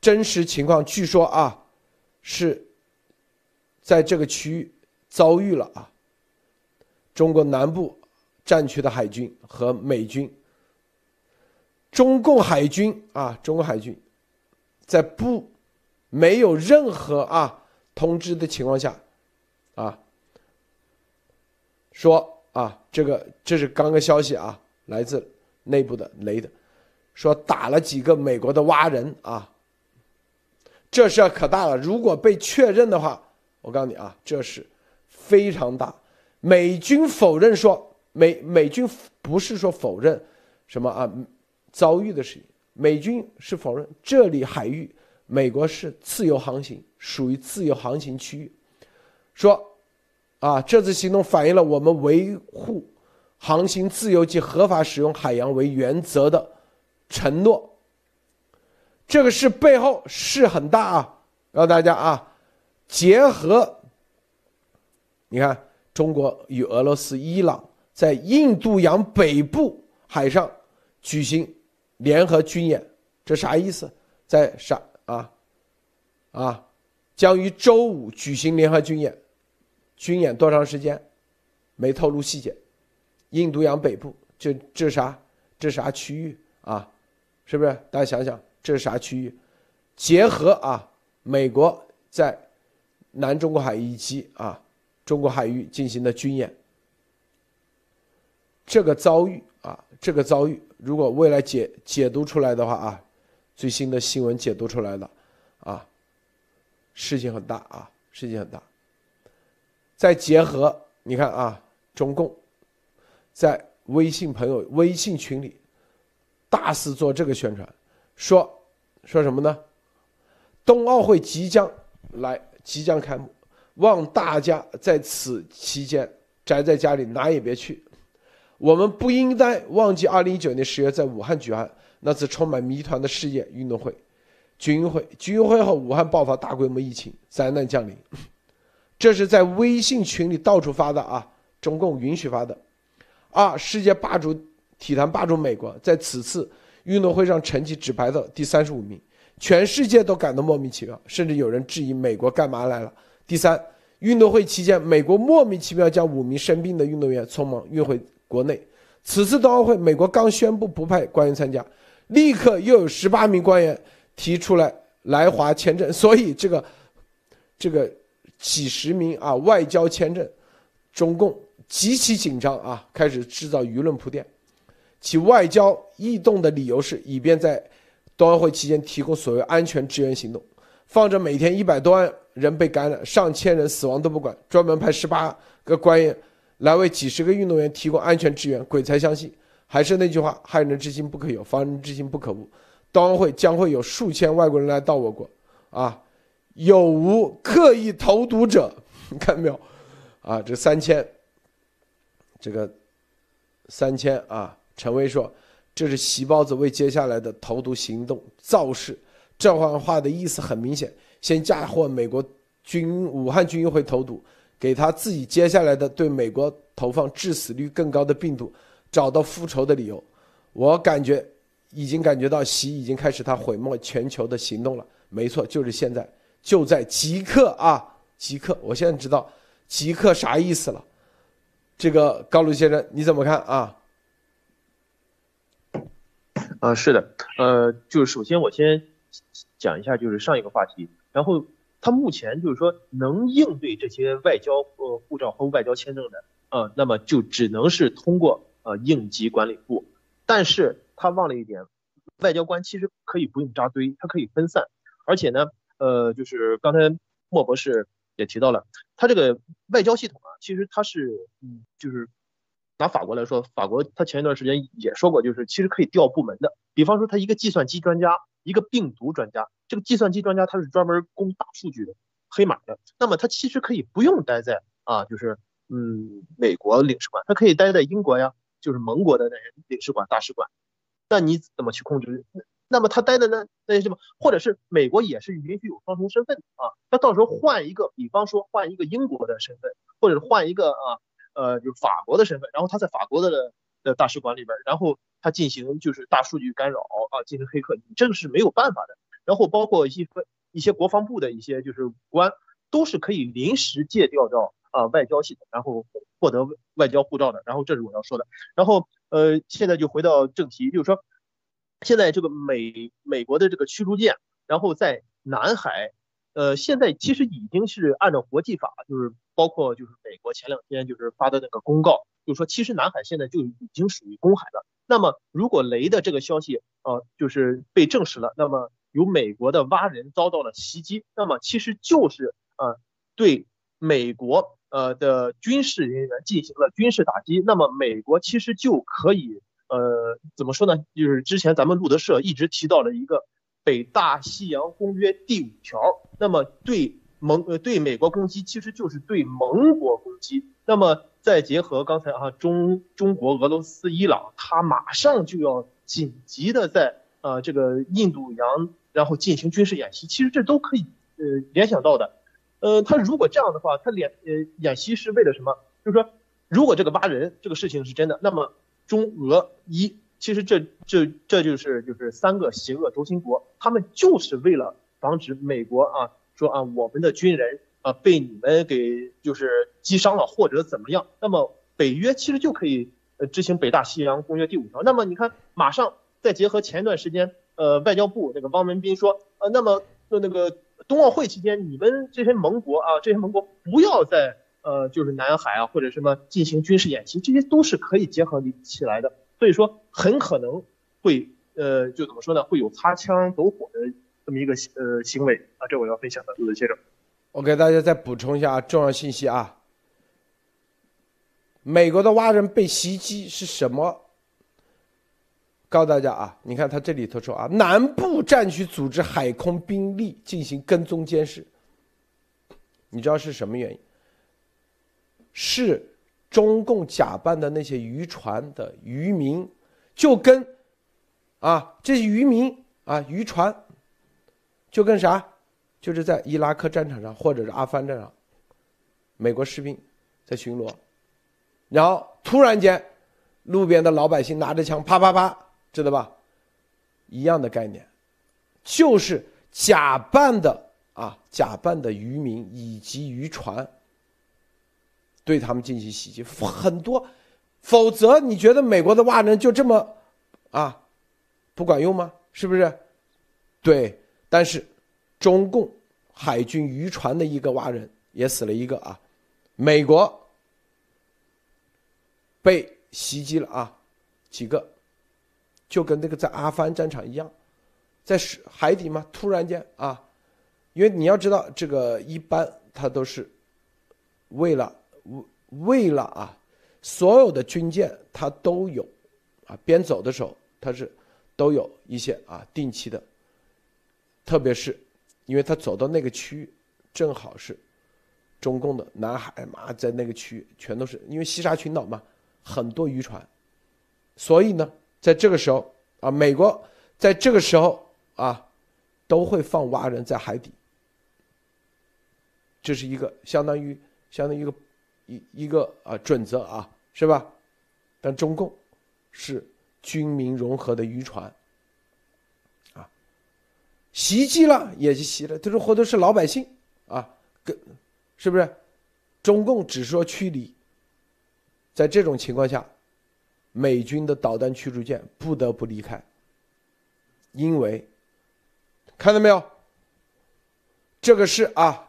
真实情况据说啊是在这个区域遭遇了啊中国南部。战区的海军和美军，中共海军啊，中国海军，在不没有任何啊通知的情况下，啊，说啊，这个这是刚个消息啊，来自内部的雷的，说打了几个美国的蛙人啊，这事可大了。如果被确认的话，我告诉你啊，这是非常大。美军否认说。美美军不是说否认什么啊遭遇的事情，美军是否认这里海域美国是自由航行，属于自由航行区域。说啊，这次行动反映了我们维护航行自由及合法使用海洋为原则的承诺。这个事背后是很大啊，告诉大家啊，结合你看中国与俄罗斯、伊朗。在印度洋北部海上举行联合军演，这啥意思？在啥啊？啊，将于周五举行联合军演，军演多长时间？没透露细节。印度洋北部，这这啥？这啥区域啊？是不是？大家想想，这是啥区域？结合啊，美国在南中国海以及啊中国海域进行的军演，这个遭遇啊，这个遭遇，如果未来解解读出来的话啊，最新的新闻解读出来的啊，事情很大啊，事情很大。再结合你看啊，中共在微信朋友微信群里大肆做这个宣传，说说什么呢？冬奥会即将来，即将开幕，望大家在此期间宅在家里，哪也别去。我们不应该忘记，二零一九年十月在武汉举办那次充满谜团的世界运动会、军运会。军运会后，武汉爆发大规模疫情，灾难降临。这是在微信群里到处发的啊，中共允许发的。二，世界霸主体坛霸主美国，在此次运动会上成绩只排到第三十五名。全世界都感到莫名其妙，甚至有人质疑美国干嘛来了。第三，运动会期间，美国莫名其妙将五名生病的运动员匆忙运回国内。此次冬奥会，美国刚宣布不派官员参加，立刻又有十八名官员提出来来华签证，所以这个这个几十名啊外交签证，中共极其紧张啊，开始制造舆论铺垫。其外交异动的理由是，以便在冬奥会期间提供所谓安全支援行动，放着每天一百多万人被感染、上千人死亡都不管，专门派十八个官员来为几十个运动员提供安全支援，鬼才相信。还是那句话，害人之心不可有，防人之心不可无。冬奥会将会有数千外国人来到我国，啊，有无刻意投毒者？你 看没有？啊，这三千，这个三千啊，陈威说。这是习包子为接下来的投毒行动造势，这番话的意思很明显：先嫁祸美国军武汉军运会投毒，给他自己接下来的对美国投放致死率更高的病毒找到复仇的理由。我感觉已经感觉到习已经开始他毁灭全球的行动了。没错，就是现在，就在即刻啊！即刻！我现在知道即刻啥意思了。这个高卢先生你怎么看啊？啊，是的，呃，就是首先我先讲一下，就是上一个话题，然后他目前就是说能应对这些外交呃护照和外交签证的，呃，那么就只能是通过呃应急管理部，但是他忘了一点，外交官其实可以不用扎堆，他可以分散，而且呢，呃，就是刚才莫博士也提到了，他这个外交系统啊，其实他是嗯，就是。拿法国来说，法国他前一段时间也说过，就是其实可以调部门的。比方说，他一个计算机专家，一个病毒专家，这个计算机专家他是专门攻大数据的、黑马的。那么他其实可以不用待在啊，就是嗯美国领事馆，他可以待在英国呀，就是盟国的那些领事馆、大使馆。那你怎么去控制？那么他待的那那些什么，或者是美国也是允许有双重身份啊？他到时候换一个，比方说换一个英国的身份，或者换一个啊。呃，就是法国的身份，然后他在法国的的大使馆里边，然后他进行就是大数据干扰啊，进行黑客，这个是没有办法的。然后包括一些一些国防部的一些就是官，都是可以临时借调到啊外交系统，然后获得外交护照的。然后这是我要说的。然后呃，现在就回到正题，就是说现在这个美美国的这个驱逐舰，然后在南海，呃，现在其实已经是按照国际法，就是。包括就是美国前两天就是发的那个公告，就是说其实南海现在就已经属于公海了。那么如果雷的这个消息呃就是被证实了，那么有美国的蛙人遭到了袭击，那么其实就是呃对美国呃的军事人员进行了军事打击。那么美国其实就可以呃怎么说呢？就是之前咱们路德社一直提到了一个北大西洋公约第五条，那么对。盟呃对美国攻击其实就是对盟国攻击，那么再结合刚才啊中中国俄罗斯伊朗，它马上就要紧急的在呃这个印度洋然后进行军事演习，其实这都可以呃联想到的，呃他如果这样的话，他联呃演习是为了什么？就是说如果这个挖人这个事情是真的，那么中俄伊其实这这这就是就是三个邪恶轴心国，他们就是为了防止美国啊。说啊，我们的军人啊被你们给就是击伤了或者怎么样，那么北约其实就可以呃执行北大西洋公约第五条。那么你看，马上再结合前一段时间呃外交部那个汪文斌说，呃，那么就那个冬奥会期间，你们这些盟国啊，这些盟国不要在呃就是南海啊或者什么进行军事演习，这些都是可以结合起来的。所以说很可能会呃就怎么说呢，会有擦枪走火的。这么一个呃行为啊，这我要分享的，陆先生。我给大家再补充一下重要信息啊。美国的蛙人被袭击是什么？告诉大家啊，你看他这里头说啊，南部战区组织海空兵力进行跟踪监视。你知道是什么原因？是中共假扮的那些渔船的渔民，就跟啊这些渔民啊渔船。就跟啥，就是在伊拉克战场上或者是阿富汗战场，美国士兵在巡逻，然后突然间，路边的老百姓拿着枪啪啪啪，知道吧？一样的概念，就是假扮的啊，假扮的渔民以及渔船，对他们进行袭击，很多，否则你觉得美国的蛙人就这么啊不管用吗？是不是？对。但是，中共海军渔船的一个蛙人也死了一个啊，美国被袭击了啊，几个，就跟那个在阿富汗战场一样，在海底嘛，突然间啊，因为你要知道这个一般它都是为了为为了啊，所有的军舰它都有啊，边走的时候它是都有一些啊定期的。特别是，因为他走到那个区域，正好是中共的南海嘛，在那个区域全都是因为西沙群岛嘛，很多渔船，所以呢，在这个时候啊，美国在这个时候啊，都会放蛙人在海底，这是一个相当于相当于一个一一个啊准则啊，是吧？但中共是军民融合的渔船啊。袭击了也就袭了，都是或者是老百姓啊，跟是不是？中共只说驱离，在这种情况下，美军的导弹驱逐舰不得不离开，因为看到没有？这个是啊，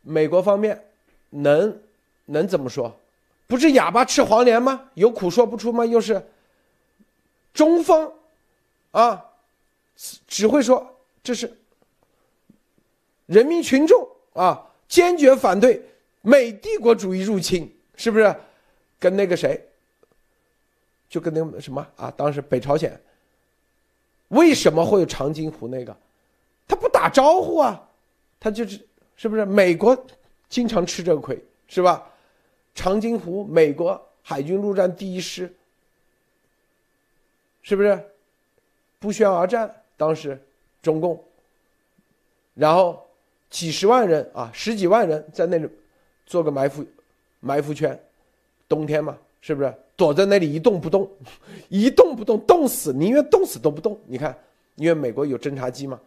美国方面能能怎么说？不是哑巴吃黄连吗？有苦说不出吗？又是中方。啊，只会说这是人民群众啊，坚决反对美帝国主义入侵，是不是？跟那个谁，就跟那个什么啊，当时北朝鲜为什么会有长津湖那个？他不打招呼啊，他就是是不是？美国经常吃这个亏，是吧？长津湖，美国海军陆战第一师，是不是？不宣而战，当时中共，然后几十万人啊，十几万人在那里做个埋伏，埋伏圈，冬天嘛，是不是躲在那里一动不动，一动不动，冻死，宁愿冻死都不动。你看，因为美国有侦察机嘛。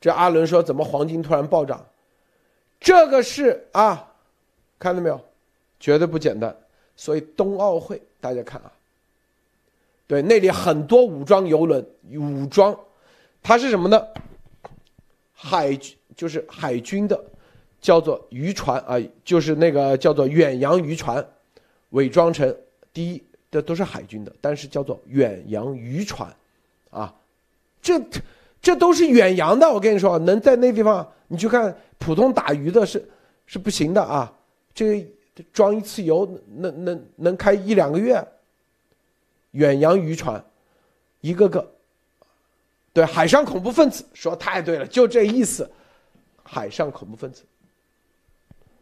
这阿伦说，怎么黄金突然暴涨？这个是啊，看到没有，绝对不简单。所以冬奥会，大家看啊。对，那里很多武装游轮，武装，它是什么呢？海就是海军的，叫做渔船啊，就是那个叫做远洋渔船，伪装成第一这都是海军的，但是叫做远洋渔船，啊，这这都是远洋的。我跟你说，能在那地方，你去看普通打鱼的是是不行的啊，这装一次油能能能开一两个月。远洋渔船，一个个，对海上恐怖分子说太对了，就这意思，海上恐怖分子。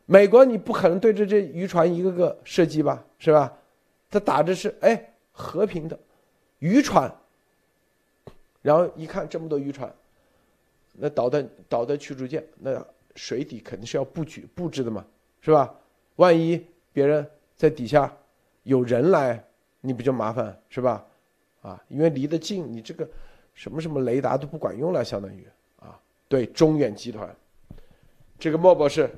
美国你不可能对着这渔船一个个射击吧，是吧？他打的是哎和平的渔船，然后一看这么多渔船，那导弹导弹驱逐舰，那水底肯定是要布局布置的嘛，是吧？万一别人在底下有人来。你不就麻烦是吧？啊，因为离得近，你这个什么什么雷达都不管用了，相当于啊，对中远集团，这个莫博士。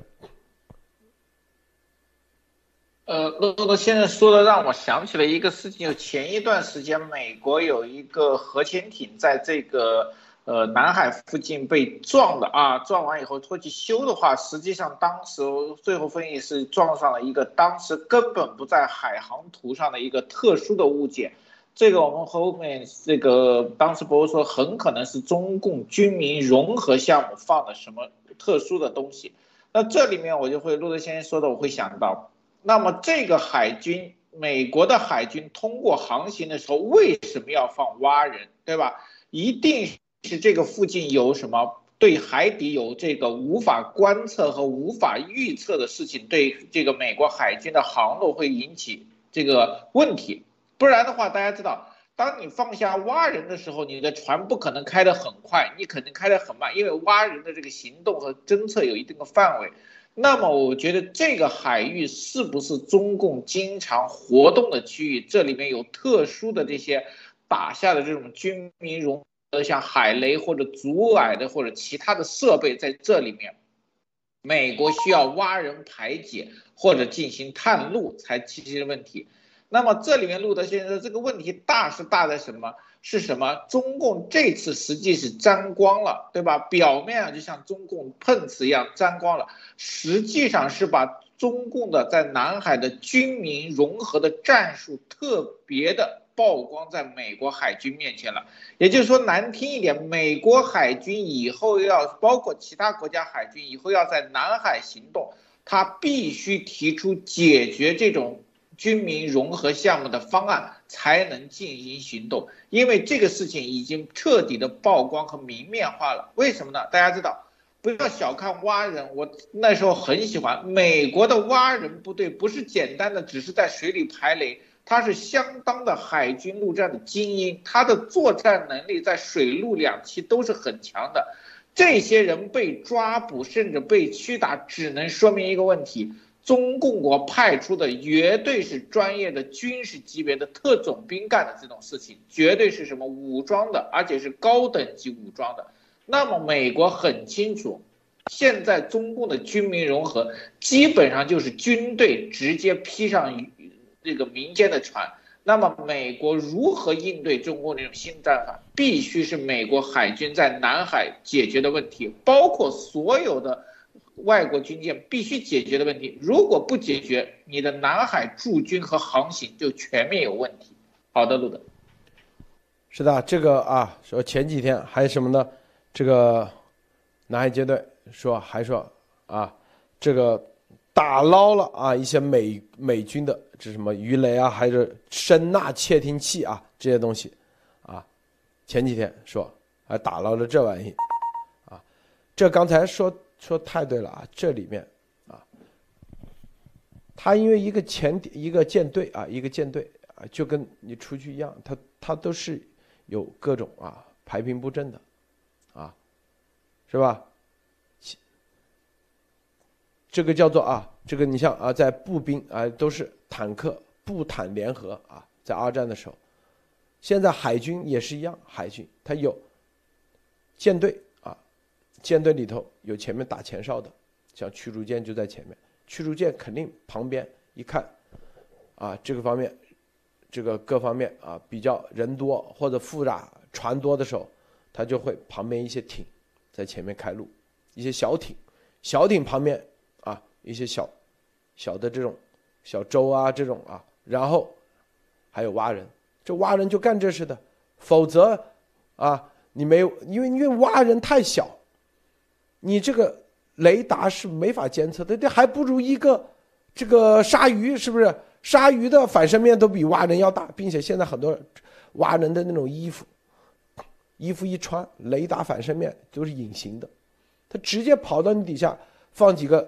呃，乐乐现在说的让我想起了一个事情，就前一段时间美国有一个核潜艇在这个呃南海附近被撞的啊，撞完以后拖去修的话，实际上当时最后分析是撞上了一个当时根本不在海航图上的一个特殊的物件，这个我们后面这个当时博士说很可能是中共军民融合项目放的什么特殊的东西，那这里面我就会陆德先生说的，我会想到。那么这个海军，美国的海军通过航行的时候，为什么要放蛙人，对吧？一定是这个附近有什么对海底有这个无法观测和无法预测的事情，对这个美国海军的航路会引起这个问题。不然的话，大家知道，当你放下蛙人的时候，你的船不可能开得很快，你肯定开得很慢，因为蛙人的这个行动和侦测有一定的范围。那么我觉得这个海域是不是中共经常活动的区域？这里面有特殊的这些打下的这种军民融合，像海雷或者阻霭的或者其他的设备在这里面，美国需要挖人排解或者进行探路才解决问题。那么这里面路德先生这个问题大是大在什么？是什么？中共这次实际是沾光了，对吧？表面上就像中共碰瓷一样沾光了，实际上是把中共的在南海的军民融合的战术特别的曝光在美国海军面前了。也就是说，难听一点，美国海军以后要包括其他国家海军以后要在南海行动，他必须提出解决这种。军民融合项目的方案才能进行行动，因为这个事情已经彻底的曝光和明面化了。为什么呢？大家知道，不要小看蛙人，我那时候很喜欢美国的蛙人部队，不是简单的只是在水里排雷，他是相当的海军陆战的精英，他的作战能力在水陆两栖都是很强的。这些人被抓捕甚至被驱打，只能说明一个问题。中共国派出的绝对是专业的军事级别的特种兵干的这种事情，绝对是什么武装的，而且是高等级武装的。那么美国很清楚，现在中共的军民融合基本上就是军队直接披上这个民间的船。那么美国如何应对中共这种新战法，必须是美国海军在南海解决的问题，包括所有的。外国军舰必须解决的问题，如果不解决，你的南海驻军和航行就全面有问题。好的，路德，是的，这个啊，说前几天还有什么呢？这个南海舰队说还说啊，这个打捞了啊一些美美军的这什么鱼雷啊，还是声纳窃听器啊这些东西啊，前几天说还打捞了这玩意啊，这刚才说。说太对了啊！这里面啊，他因为一个前、一个舰队啊，一个舰队啊，就跟你出去一样，他他都是有各种啊排兵布阵的，啊，是吧？这个叫做啊，这个你像啊，在步兵啊，都是坦克步坦联合啊，在二战的时候，现在海军也是一样，海军它有舰队。舰队里头有前面打前哨的，像驱逐舰就在前面，驱逐舰肯定旁边一看，啊，这个方面，这个各方面啊比较人多或者复杂船多的时候，他就会旁边一些艇在前面开路，一些小艇，小艇旁边啊一些小小的这种小舟啊这种啊，然后还有蛙人，这蛙人就干这事的，否则啊你没有，因为因为蛙人太小。你这个雷达是没法监测的，这还不如一个这个鲨鱼，是不是？鲨鱼的反射面都比蛙人要大，并且现在很多蛙人的那种衣服，衣服一穿，雷达反射面都是隐形的，它直接跑到你底下放几个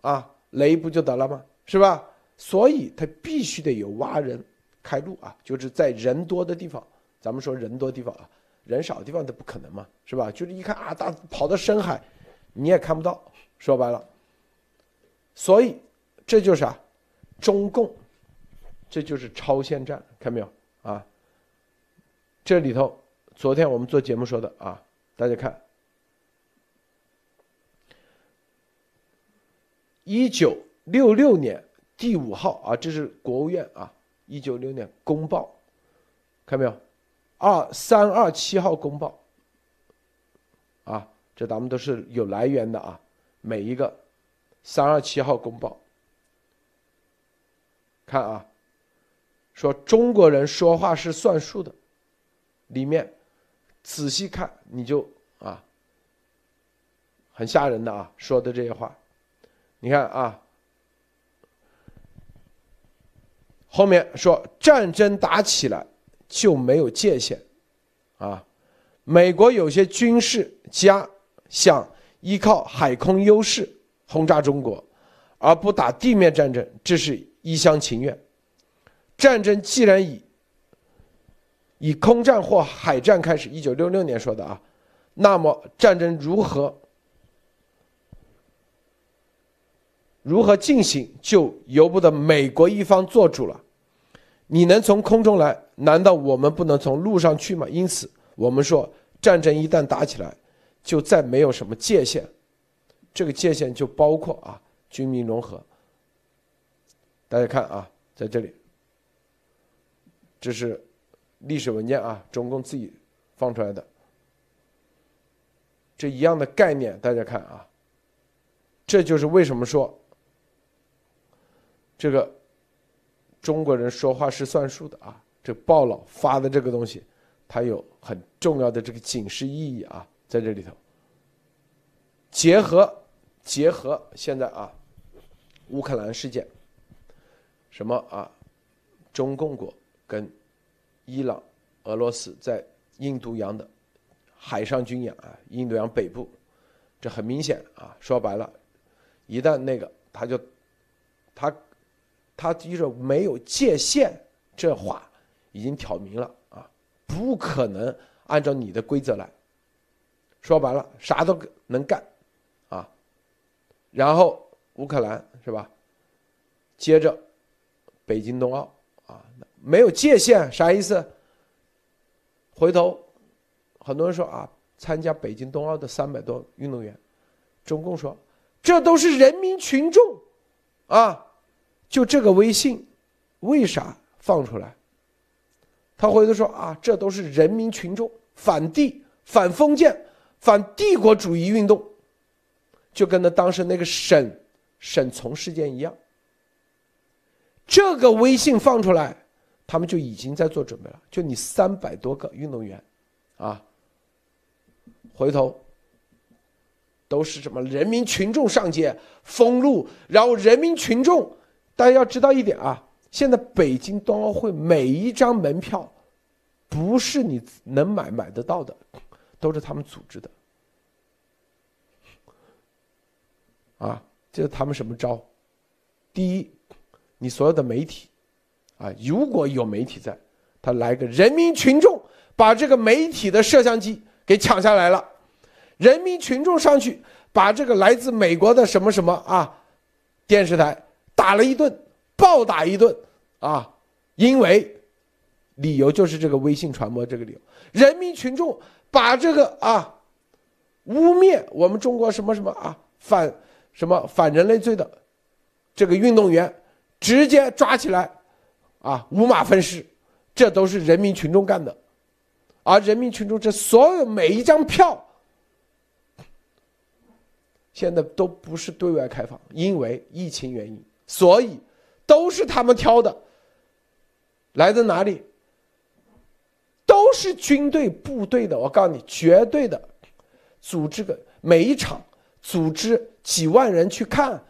啊雷不就得了吗？是吧？所以它必须得有蛙人开路啊，就是在人多的地方，咱们说人多地方啊，人少的地方都不可能嘛，是吧？就是一看啊，大跑到深海。你也看不到，说白了，所以这就是啊，中共，这就是超限战，看到没有啊？这里头昨天我们做节目说的啊，大家看，一九六六年第五号啊，这是国务院啊，一九六年公报，看到没有？二三二七号公报，啊，这咱们都是有来源的啊，每一个三二七号公报，看啊，说中国人说话是算数的，里面仔细看你就啊，很吓人的啊，说的这些话，你看啊，后面说战争打起来。就没有界限，啊，美国有些军事家想依靠海空优势轰炸中国，而不打地面战争，这是一厢情愿。战争既然以以空战或海战开始，一九六六年说的啊，那么战争如何如何进行，就由不得美国一方做主了。你能从空中来，难道我们不能从路上去吗？因此，我们说，战争一旦打起来，就再没有什么界限，这个界限就包括啊，军民融合。大家看啊，在这里，这是历史文件啊，中共自己放出来的，这一样的概念，大家看啊，这就是为什么说这个。中国人说话是算数的啊！这报老发的这个东西，它有很重要的这个警示意义啊，在这里头。结合结合现在啊，乌克兰事件，什么啊，中共国跟伊朗、俄罗斯在印度洋的海上军演啊，印度洋北部，这很明显啊，说白了，一旦那个他就他。他就是没有界限，这话已经挑明了啊，不可能按照你的规则来。说白了，啥都能干，啊，然后乌克兰是吧？接着北京冬奥啊，没有界限啥意思？回头很多人说啊，参加北京冬奥的三百多运动员，中共说这都是人民群众，啊。就这个微信，为啥放出来？他回头说啊，这都是人民群众反帝、反封建、反帝国主义运动，就跟那当时那个沈沈从事件一样。这个微信放出来，他们就已经在做准备了。就你三百多个运动员，啊，回头都是什么人民群众上街封路，然后人民群众。大家要知道一点啊，现在北京冬奥会每一张门票，不是你能买买得到的，都是他们组织的。啊，这是他们什么招？第一，你所有的媒体，啊，如果有媒体在，他来个人民群众把这个媒体的摄像机给抢下来了，人民群众上去把这个来自美国的什么什么啊电视台。打了一顿，暴打一顿，啊，因为理由就是这个微信传播这个理由，人民群众把这个啊污蔑我们中国什么什么啊反什么反人类罪的这个运动员直接抓起来，啊五马分尸，这都是人民群众干的，而人民群众这所有每一张票，现在都不是对外开放，因为疫情原因。所以，都是他们挑的。来自哪里？都是军队部队的。我告诉你，绝对的，组织个每一场，组织几万人去看，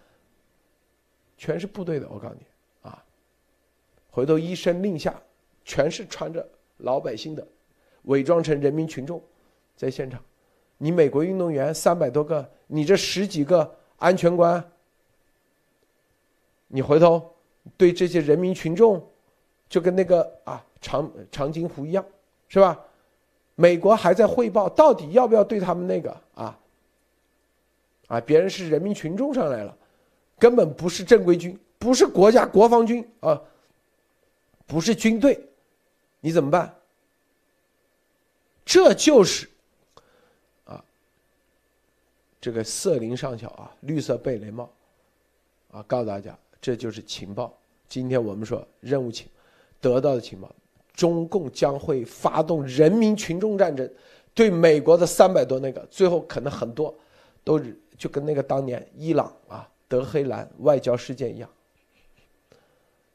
全是部队的。我告诉你啊，回头一声令下，全是穿着老百姓的，伪装成人民群众，在现场。你美国运动员三百多个，你这十几个安全官。你回头对这些人民群众，就跟那个啊长长津湖一样，是吧？美国还在汇报，到底要不要对他们那个啊？啊，别人是人民群众上来了，根本不是正规军，不是国家国防军啊，不是军队，你怎么办？这就是啊，这个色林上校啊，绿色贝雷帽啊，告诉大家，这就是情报。今天我们说任务情得到的情报，中共将会发动人民群众战争，对美国的三百多那个，最后可能很多都就跟那个当年伊朗啊德黑兰外交事件一样。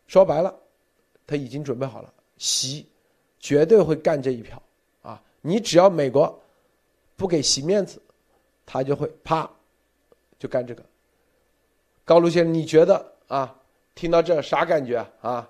说白了，他已经准备好了，习绝对会干这一票啊！你只要美国不给习面子，他就会啪就干这个。高卢先生，你觉得啊？听到这啥感觉啊？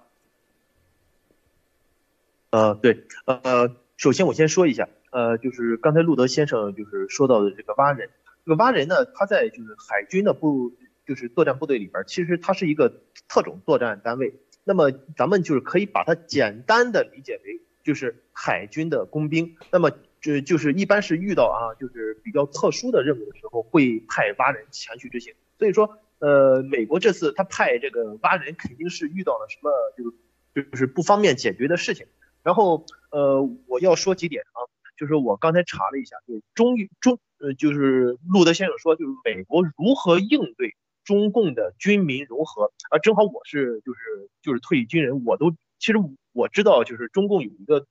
呃，对，呃，首先我先说一下，呃，就是刚才路德先生就是说到的这个蛙人，这个蛙人呢，他在就是海军的部，就是作战部队里边，其实他是一个特种作战单位。那么咱们就是可以把它简单的理解为就是海军的工兵。那么这就是一般是遇到啊就是比较特殊的任务的时候，会派蛙人前去执行。所以说，呃，美国这次他派这个蛙人，肯定是遇到了什么就是就是不方便解决的事情。然后呃，我要说几点啊，就是我刚才查了一下，就是中中呃就是路德先生说，就是美国如何应对。中共的军民融合啊，正好我是就是就是退役军人，我都其实我知道，就是中共有一个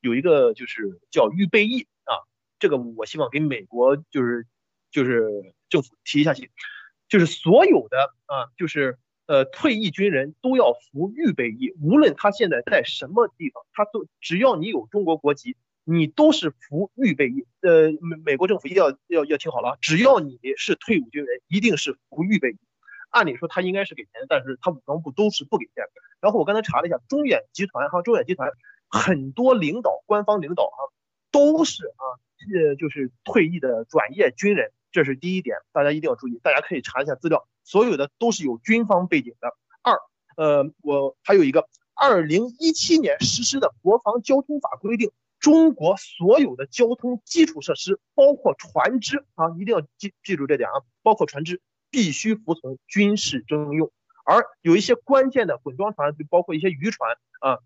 有一个就是叫预备役啊，这个我希望给美国就是就是政府提一下醒，就是所有的啊就是呃退役军人都要服预备役，无论他现在在什么地方，他都只要你有中国国籍。你都是服预备役，呃，美美国政府一定要要要听好了，只要你是退伍军人，一定是服预备役。按理说他应该是给钱，但是他武装部都是不给钱。然后我刚才查了一下，中远集团哈，中远集团很多领导，官方领导哈，都是啊，呃，就是退役的转业军人，这是第一点，大家一定要注意，大家可以查一下资料，所有的都是有军方背景的。二，呃，我还有一个，二零一七年实施的国防交通法规定。中国所有的交通基础设施，包括船只啊，一定要记记住这点啊，包括船只必须服从军事征用，而有一些关键的滚装船，就包括一些渔船啊，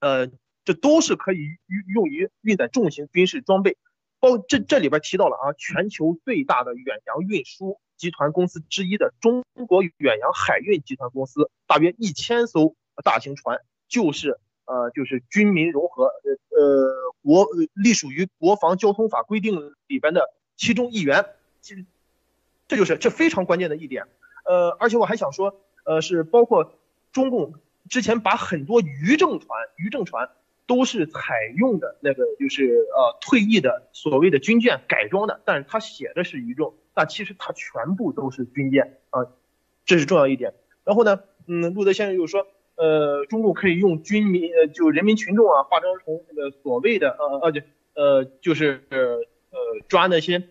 呃，这都是可以用于运载重型军事装备。包这这里边提到了啊，全球最大的远洋运输集团公司之一的中国远洋海运集团公司，大约一千艘大型船就是。呃，就是军民融合，呃呃，国隶属于国防交通法规定里边的其中一员，其实这就是这非常关键的一点。呃，而且我还想说，呃，是包括中共之前把很多渔政船、渔政船都是采用的那个，就是呃退役的所谓的军舰改装的，但是它写的是渔政，但其实它全部都是军舰啊，这是重要一点。然后呢，嗯，路德先生又说。呃，中共可以用军民呃，就人民群众啊，化妆成那个所谓的呃呃，就呃就是呃抓那些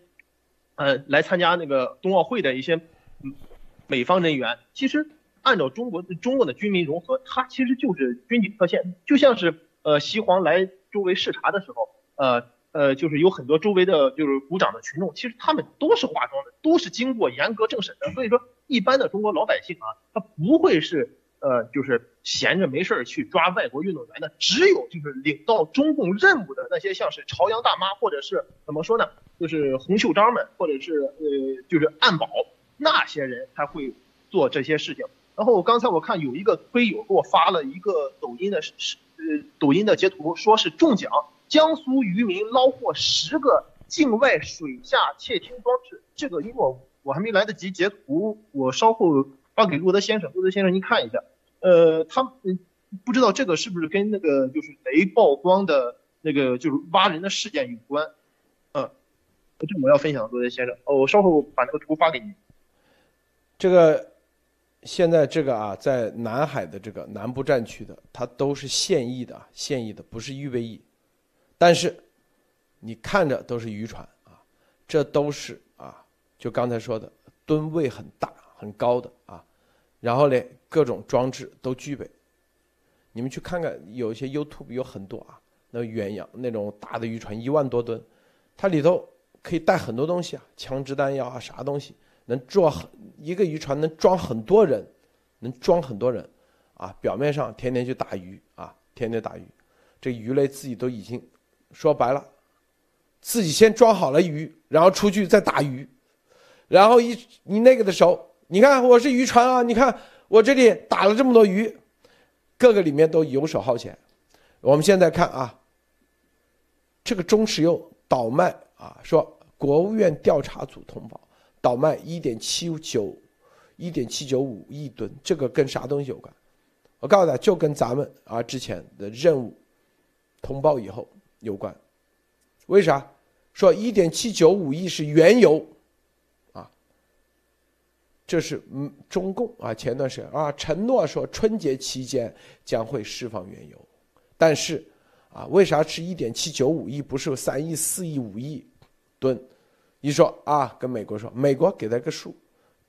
呃来参加那个冬奥会的一些美方人员。其实按照中国中共的军民融合，它其实就是军警特线，就像是呃西皇来周围视察的时候，呃呃就是有很多周围的就是鼓掌的群众，其实他们都是化妆的，都是经过严格政审的。所以说，一般的中国老百姓啊，他不会是。呃，就是闲着没事儿去抓外国运动员的，只有就是领到中共任务的那些，像是朝阳大妈，或者是怎么说呢，就是红袖章们，或者是呃，就是暗保那些人才会做这些事情。然后刚才我看有一个推友给我发了一个抖音的是呃抖音的截图，说是中奖，江苏渔民捞获十个境外水下窃听装置。这个因为我我还没来得及截图，我稍后发给路德先生，路德先生您看一下。呃，他，不知道这个是不是跟那个就是雷曝光的那个就是挖人的事件有关？嗯，这我要分享，罗德先生，哦，我稍后把那个图发给你。这个现在这个啊，在南海的这个南部战区的，它都是现役的，现役的不是预备役，但是你看着都是渔船啊，这都是啊，就刚才说的吨位很大很高的啊。然后呢，各种装置都具备。你们去看看，有一些 YouTube 有很多啊，那远洋那种大的渔船一万多吨，它里头可以带很多东西啊，枪支弹药啊，啥东西能做很一个渔船能装很多人，能装很多人，啊，表面上天天去打鱼啊，天天打鱼，这鱼类自己都已经说白了，自己先装好了鱼，然后出去再打鱼，然后一你那个的时候，你看我是渔船啊，你看我这里打了这么多鱼，各个里面都游手好闲。我们现在看啊，这个中石油倒卖啊，说国务院调查组通报倒卖一点七九一点七九五亿吨，这个跟啥东西有关？我告诉大家，就跟咱们啊之前的任务通报以后有关。为啥？说一点七九五亿是原油，啊，这是嗯中共啊前段时间啊承诺说春节期间将会释放原油，但是啊为啥是一点七九五亿不是三亿四亿五亿吨？你说啊跟美国说，美国给他个数，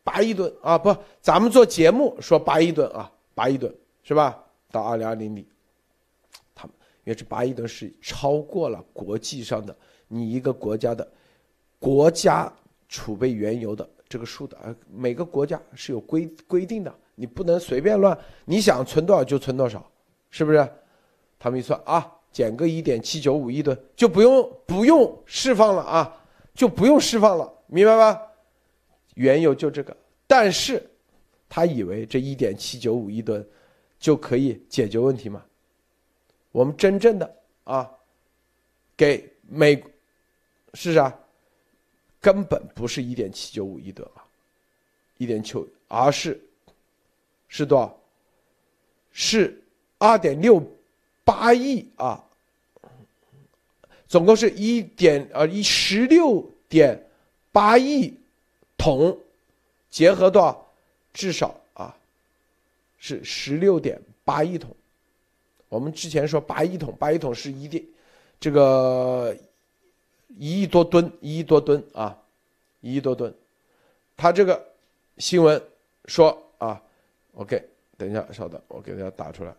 八亿吨啊不，咱们做节目说八亿吨啊八亿吨是吧？到二零二零年。因为这八亿吨是超过了国际上的你一个国家的国家储备原油的这个数的，呃，每个国家是有规规定的，你不能随便乱，你想存多少就存多少，是不是？他们一算啊，减个一点七九五亿吨就不用不用释放了啊，就不用释放了，明白吧？原油就这个，但是他以为这一点七九五亿吨就可以解决问题吗？我们真正的啊，给美是啥？根本不是一点七九五亿吨啊，一点九，而是是多少？是二点六八亿啊，总共是一点呃一十六点八亿桶，结合多少？至少啊，是十六点八亿桶。我们之前说八亿桶，八亿桶是一定，这个一亿多吨，一亿多吨啊，一亿多吨。他这个新闻说啊，OK，等一下，稍等，我给大家打出来，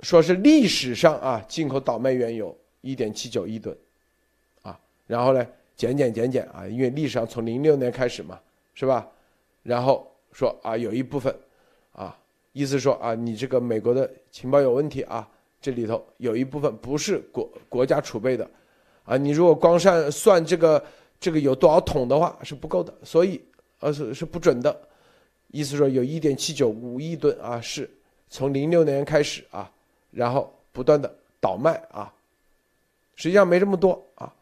说是历史上啊进口倒卖原油一点七九亿吨，啊，然后呢减减减减啊，因为历史上从零六年开始嘛，是吧？然后说啊有一部分啊。意思说啊，你这个美国的情报有问题啊，这里头有一部分不是国国家储备的，啊，你如果光算算这个这个有多少桶的话是不够的，所以呃是是不准的。意思说有一点七九五亿吨啊，是从零六年开始啊，然后不断的倒卖啊，实际上没这么多啊，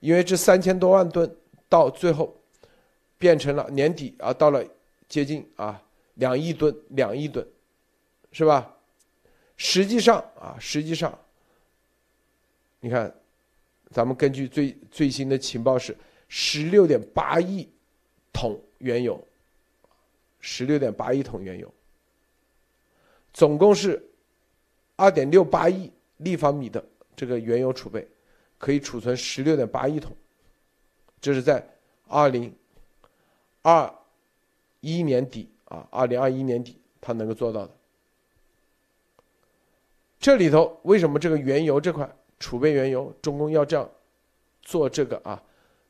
因为这三千多万吨到最后变成了年底啊，到了接近啊两亿吨，两亿吨。是吧？实际上啊，实际上，你看，咱们根据最最新的情报是十六点八亿桶原油，十六点八亿桶原油，总共是二点六八亿立方米的这个原油储备，可以储存十六点八亿桶，这是在二零二一年底啊，二零二一年底它能够做到的。这里头为什么这个原油这块储备原油，中共要这样做这个啊？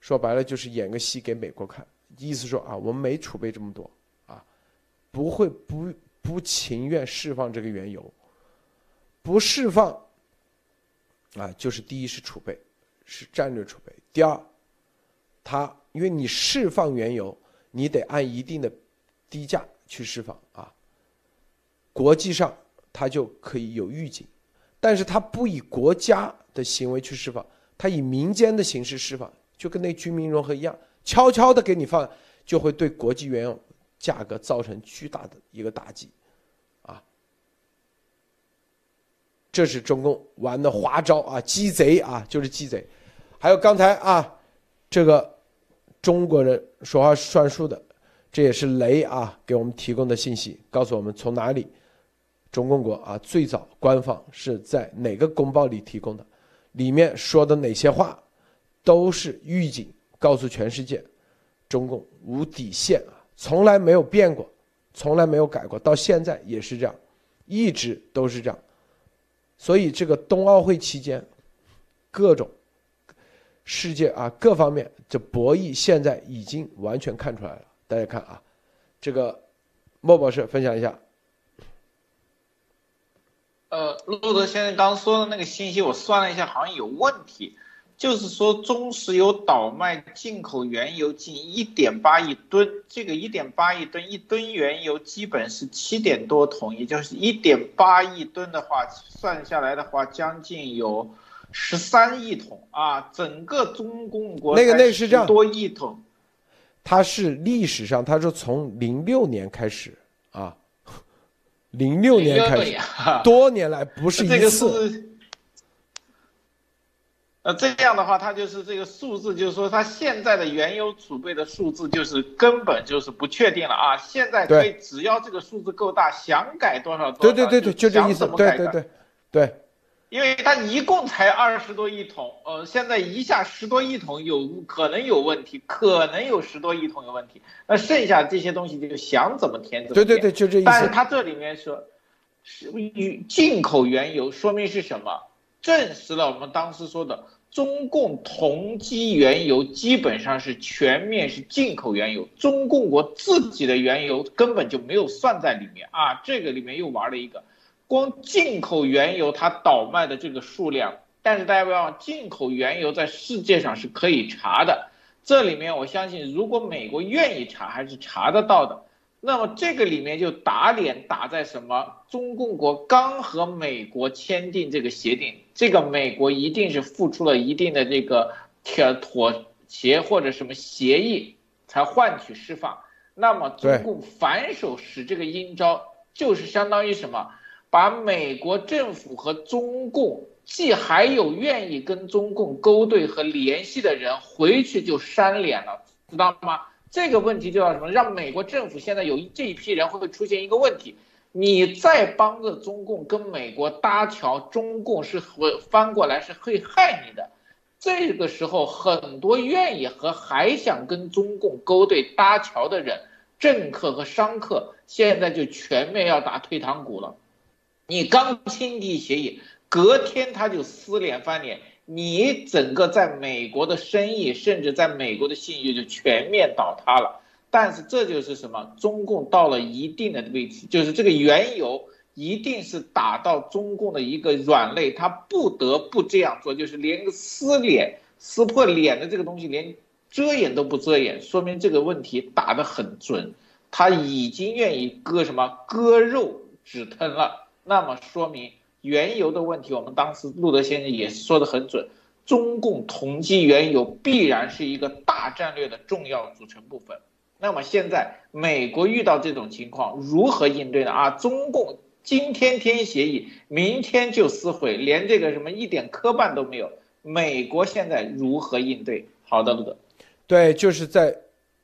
说白了就是演个戏给美国看，意思说啊，我们没储备这么多啊，不会不不情愿释放这个原油，不释放啊，就是第一是储备，是战略储备；第二，它因为你释放原油，你得按一定的低价去释放啊，国际上。他就可以有预警，但是他不以国家的行为去释放，他以民间的形式释放，就跟那军民融合一样，悄悄的给你放，就会对国际原油价格造成巨大的一个打击，啊，这是中共玩的花招啊，鸡贼啊，就是鸡贼。还有刚才啊，这个中国人说话算数的，这也是雷啊给我们提供的信息，告诉我们从哪里。中共国啊，最早官方是在哪个公报里提供的？里面说的哪些话，都是预警，告诉全世界，中共无底线啊，从来没有变过，从来没有改过，到现在也是这样，一直都是这样。所以这个冬奥会期间，各种世界啊，各方面这博弈现在已经完全看出来了。大家看啊，这个莫博士分享一下。呃，路德先生刚说的那个信息，我算了一下，好像有问题。就是说，中石油倒卖进口原油近一点八亿吨，这个一点八亿吨，一吨原油基本是七点多桶，也就是一点八亿吨的话，算下来的话，将近有十三亿桶啊！整个中共国那个那是这样多亿桶，它是历史上，它是从零六年开始啊，零六年开始，多年来不是一次。呃，这样的话，它就是这个数字，就是说它现在的原油储备的数字，就是根本就是不确定了啊！现在可以，只要这个数字够大，想改多少多少，对对对对，就这意思，对对对对。因为它一共才二十多亿桶，呃，现在一下十多亿桶有可能有问题，可能有十多亿桶有问题，那剩下这些东西就想怎么填怎么填。对对对，就这意思。但是它这里面说，是与进口原油，说明是什么？证实了我们当时说的。中共同基原油基本上是全面是进口原油，中共国自己的原油根本就没有算在里面啊！这个里面又玩了一个，光进口原油它倒卖的这个数量，但是大家不要忘，进口原油在世界上是可以查的，这里面我相信如果美国愿意查，还是查得到的。那么这个里面就打脸打在什么？中共国刚和美国签订这个协定，这个美国一定是付出了一定的这个妥妥协或者什么协议，才换取释放。那么中共反手使这个阴招，就是相当于什么？把美国政府和中共既还有愿意跟中共勾兑和联系的人，回去就扇脸了，知道吗？这个问题就叫什么？让美国政府现在有这一批人会出现一个问题？你再帮着中共跟美国搭桥，中共是会翻过来是会害你的。这个时候，很多愿意和还想跟中共勾兑搭桥的人，政客和商客，现在就全面要打退堂鼓了。你刚签订协议，隔天他就撕脸翻脸。你整个在美国的生意，甚至在美国的信誉就全面倒塌了。但是这就是什么？中共到了一定的位置，就是这个原油一定是打到中共的一个软肋，他不得不这样做，就是连个撕脸、撕破脸的这个东西，连遮掩都不遮掩，说明这个问题打得很准，他已经愿意割什么割肉止疼了。那么说明。原油的问题，我们当时路德先生也说的很准，中共同基原油必然是一个大战略的重要组成部分。那么现在美国遇到这种情况如何应对呢？啊，中共今天签协议，明天就撕毁，连这个什么一点磕绊都没有。美国现在如何应对？好的，路德，对，就是在，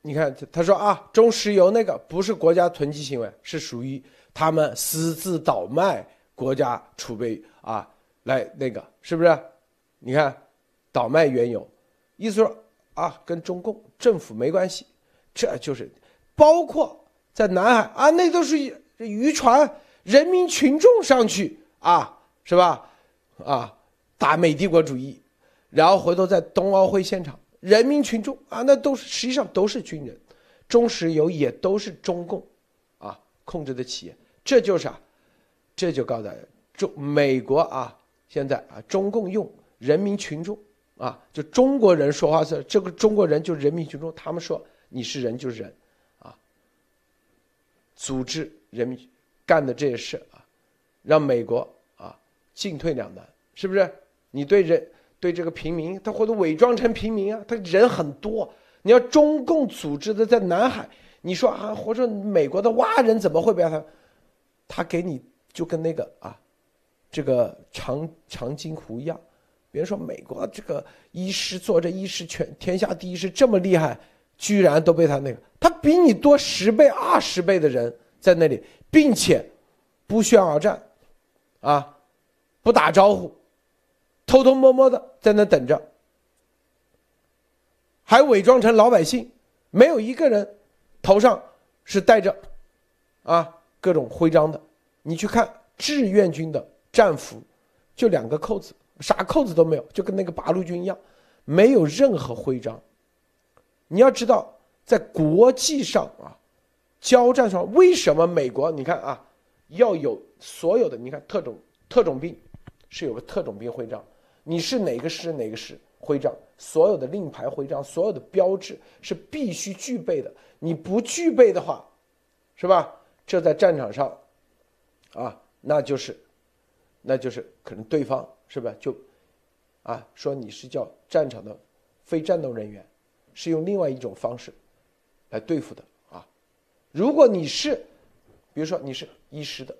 你看他说啊，中石油那个不是国家囤积行为，是属于他们私自倒卖。国家储备啊，来那个是不是？你看，倒卖原油，意思说啊，跟中共政府没关系，这就是包括在南海啊，那都是渔船，人民群众上去啊，是吧？啊，打美帝国主义，然后回头在冬奥会现场，人民群众啊，那都是实际上都是军人，中石油也都是中共啊控制的企业，这就是啊。这就告诉大家，中美国啊，现在啊，中共用人民群众啊，就中国人说话是这个中国人就人民群众，他们说你是人就是人，啊，组织人民干的这些事啊，让美国啊进退两难，是不是？你对人对这个平民，他或者伪装成平民啊，他人很多，你要中共组织的在南海，你说啊，或者美国的蛙人怎么会被他，他给你。就跟那个啊，这个长长津湖一样，别人说美国这个医师做这医师全天下第一是这么厉害，居然都被他那个，他比你多十倍二十倍的人在那里，并且不宣而战，啊，不打招呼，偷偷摸摸的在那等着，还伪装成老百姓，没有一个人头上是戴着啊各种徽章的。你去看志愿军的战服，就两个扣子，啥扣子都没有，就跟那个八路军一样，没有任何徽章。你要知道，在国际上啊，交战上为什么美国你看啊，要有所有的你看特种特种兵是有个特种兵徽章，你是哪个师哪个师徽章，所有的令牌徽章，所有的标志是必须具备的。你不具备的话，是吧？这在战场上，啊，那就是，那就是可能对方是吧？就，啊，说你是叫战场的非战斗人员，是用另外一种方式来对付的啊。如果你是，比如说你是医师的，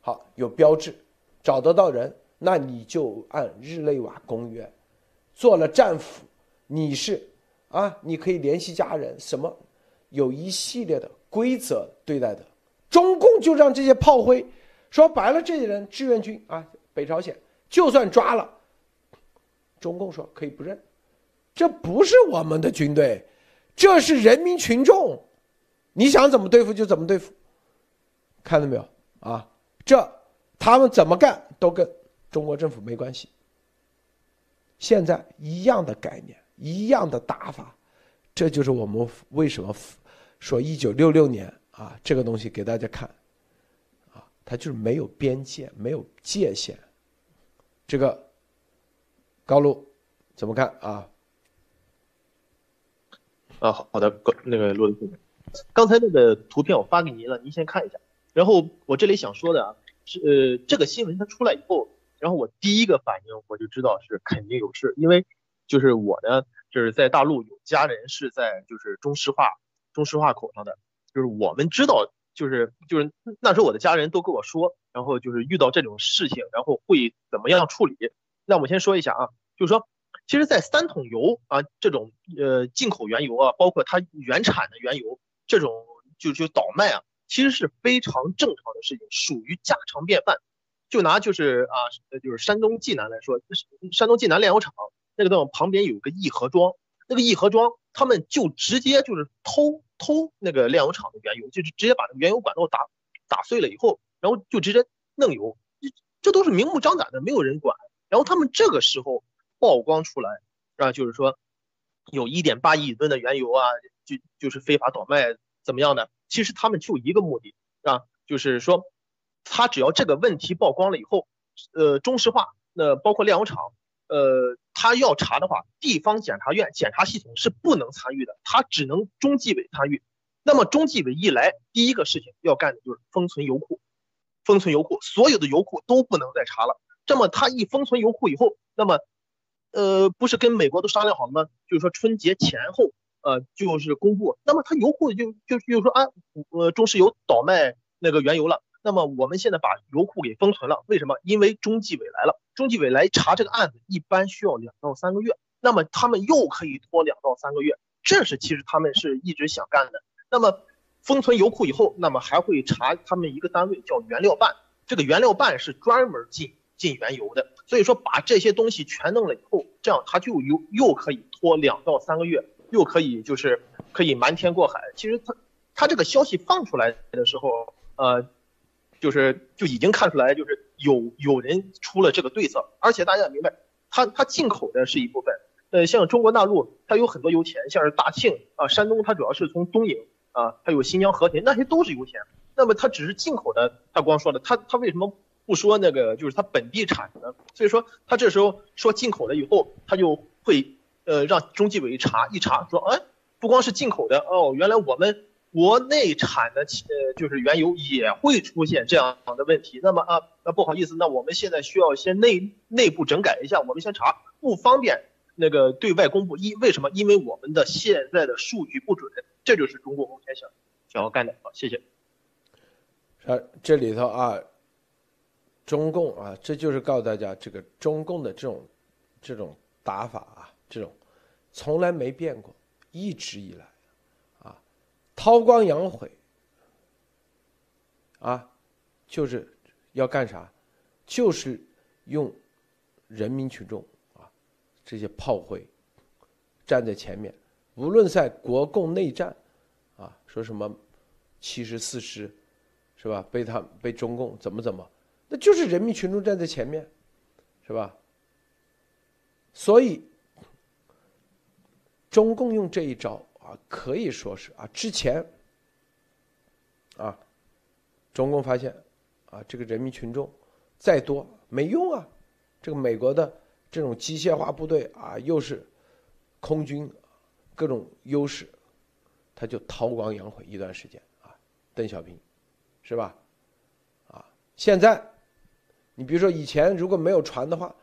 好有标志，找得到人，那你就按日内瓦公约做了战俘，你是啊，你可以联系家人，什么有一系列的规则对待的。中共就让这些炮灰，说白了，这些人志愿军啊，北朝鲜就算抓了，中共说可以不认，这不是我们的军队，这是人民群众，你想怎么对付就怎么对付，看到没有啊？这他们怎么干都跟中国政府没关系。现在一样的概念，一样的打法，这就是我们为什么说一九六六年。啊，这个东西给大家看，啊，它就是没有边界，没有界限。这个高露怎么看啊？啊，好好的，那个罗德刚才那个图片我发给您了，您先看一下。然后我这里想说的啊，是呃，这个新闻它出来以后，然后我第一个反应我就知道是肯定有事，因为就是我呢，就是在大陆有家人是在就是中石化中石化口上的。就是我们知道，就是就是那时候我的家人都跟我说，然后就是遇到这种事情，然后会怎么样处理？那我先说一下啊，就是说，其实，在三桶油啊这种呃进口原油啊，包括它原产的原油这种就就倒卖啊，其实是非常正常的事情，属于家常便饭。就拿就是啊，就是山东济南来说，山东济南炼油厂那个地方旁边有个义和庄，那个义和庄他们就直接就是偷。偷那个炼油厂的原油，就是直接把那个原油管道打打碎了以后，然后就直接弄油，这这都是明目张胆的，没有人管。然后他们这个时候曝光出来，啊，就是说有一点八亿吨的原油啊，就就是非法倒卖怎么样的？其实他们就一个目的，啊，就是说他只要这个问题曝光了以后，呃，中石化那包括炼油厂。呃，他要查的话，地方检察院检察系统是不能参与的，他只能中纪委参与。那么中纪委一来，第一个事情要干的就是封存油库，封存油库，所有的油库都不能再查了。这么他一封存油库以后，那么，呃，不是跟美国都商量好了吗？就是说春节前后，呃，就是公布。那么他油库就就就说啊，呃，中石油倒卖那个原油了。那么我们现在把油库给封存了，为什么？因为中纪委来了，中纪委来查这个案子，一般需要两到三个月。那么他们又可以拖两到三个月，这是其实他们是一直想干的。那么封存油库以后，那么还会查他们一个单位叫原料办，这个原料办是专门进进原油的。所以说把这些东西全弄了以后，这样他就又又可以拖两到三个月，又可以就是可以瞒天过海。其实他他这个消息放出来的时候，呃。就是就已经看出来，就是有有人出了这个对策，而且大家也明白，它它进口的是一部分，呃，像中国大陆它有很多油田，像是大庆啊，山东它主要是从东营啊，还有新疆和田，那些都是油田。那么它只是进口的，他光说的，他他为什么不说那个就是它本地产的？所以说他这时候说进口了以后，他就会呃让中纪委查一查，说哎，不光是进口的哦，原来我们。国内产的呃就是原油也会出现这样的问题，那么啊那不好意思，那我们现在需要先内内部整改一下，我们先查，不方便那个对外公布。一为什么？因为我们的现在的数据不准，这就是中共目前想想要干的。好，谢谢。啊，这里头啊，中共啊，这就是告诉大家，这个中共的这种这种打法啊，这种从来没变过，一直以来。韬光养晦，啊，就是要干啥？就是用人民群众啊，这些炮灰站在前面，无论在国共内战，啊，说什么七十四师，是吧？被他被中共怎么怎么，那就是人民群众站在前面，是吧？所以中共用这一招。啊，可以说是啊，之前啊，中共发现啊，这个人民群众再多没用啊，这个美国的这种机械化部队啊，又是空军各种优势，他就韬光养晦一段时间啊，邓小平是吧？啊，现在你比如说以前如果没有船的话，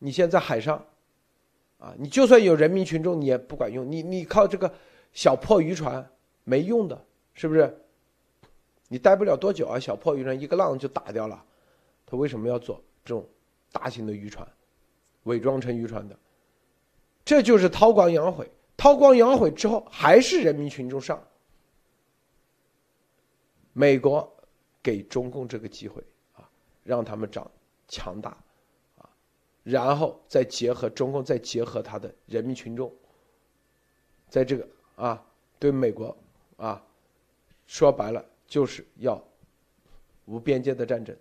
你现在海上啊，你就算有人民群众，你也不管用，你你靠这个小破渔船没用的，是不是？你待不了多久啊，小破渔船一个浪就打掉了。他为什么要做这种大型的渔船，伪装成渔船的？这就是韬光养晦。韬光养晦之后，还是人民群众上。美国给中共这个机会啊，让他们长强大啊，然后再结合中共，再结合他的人民群众，在这个啊，对美国啊，说白了就是要无边界的战争。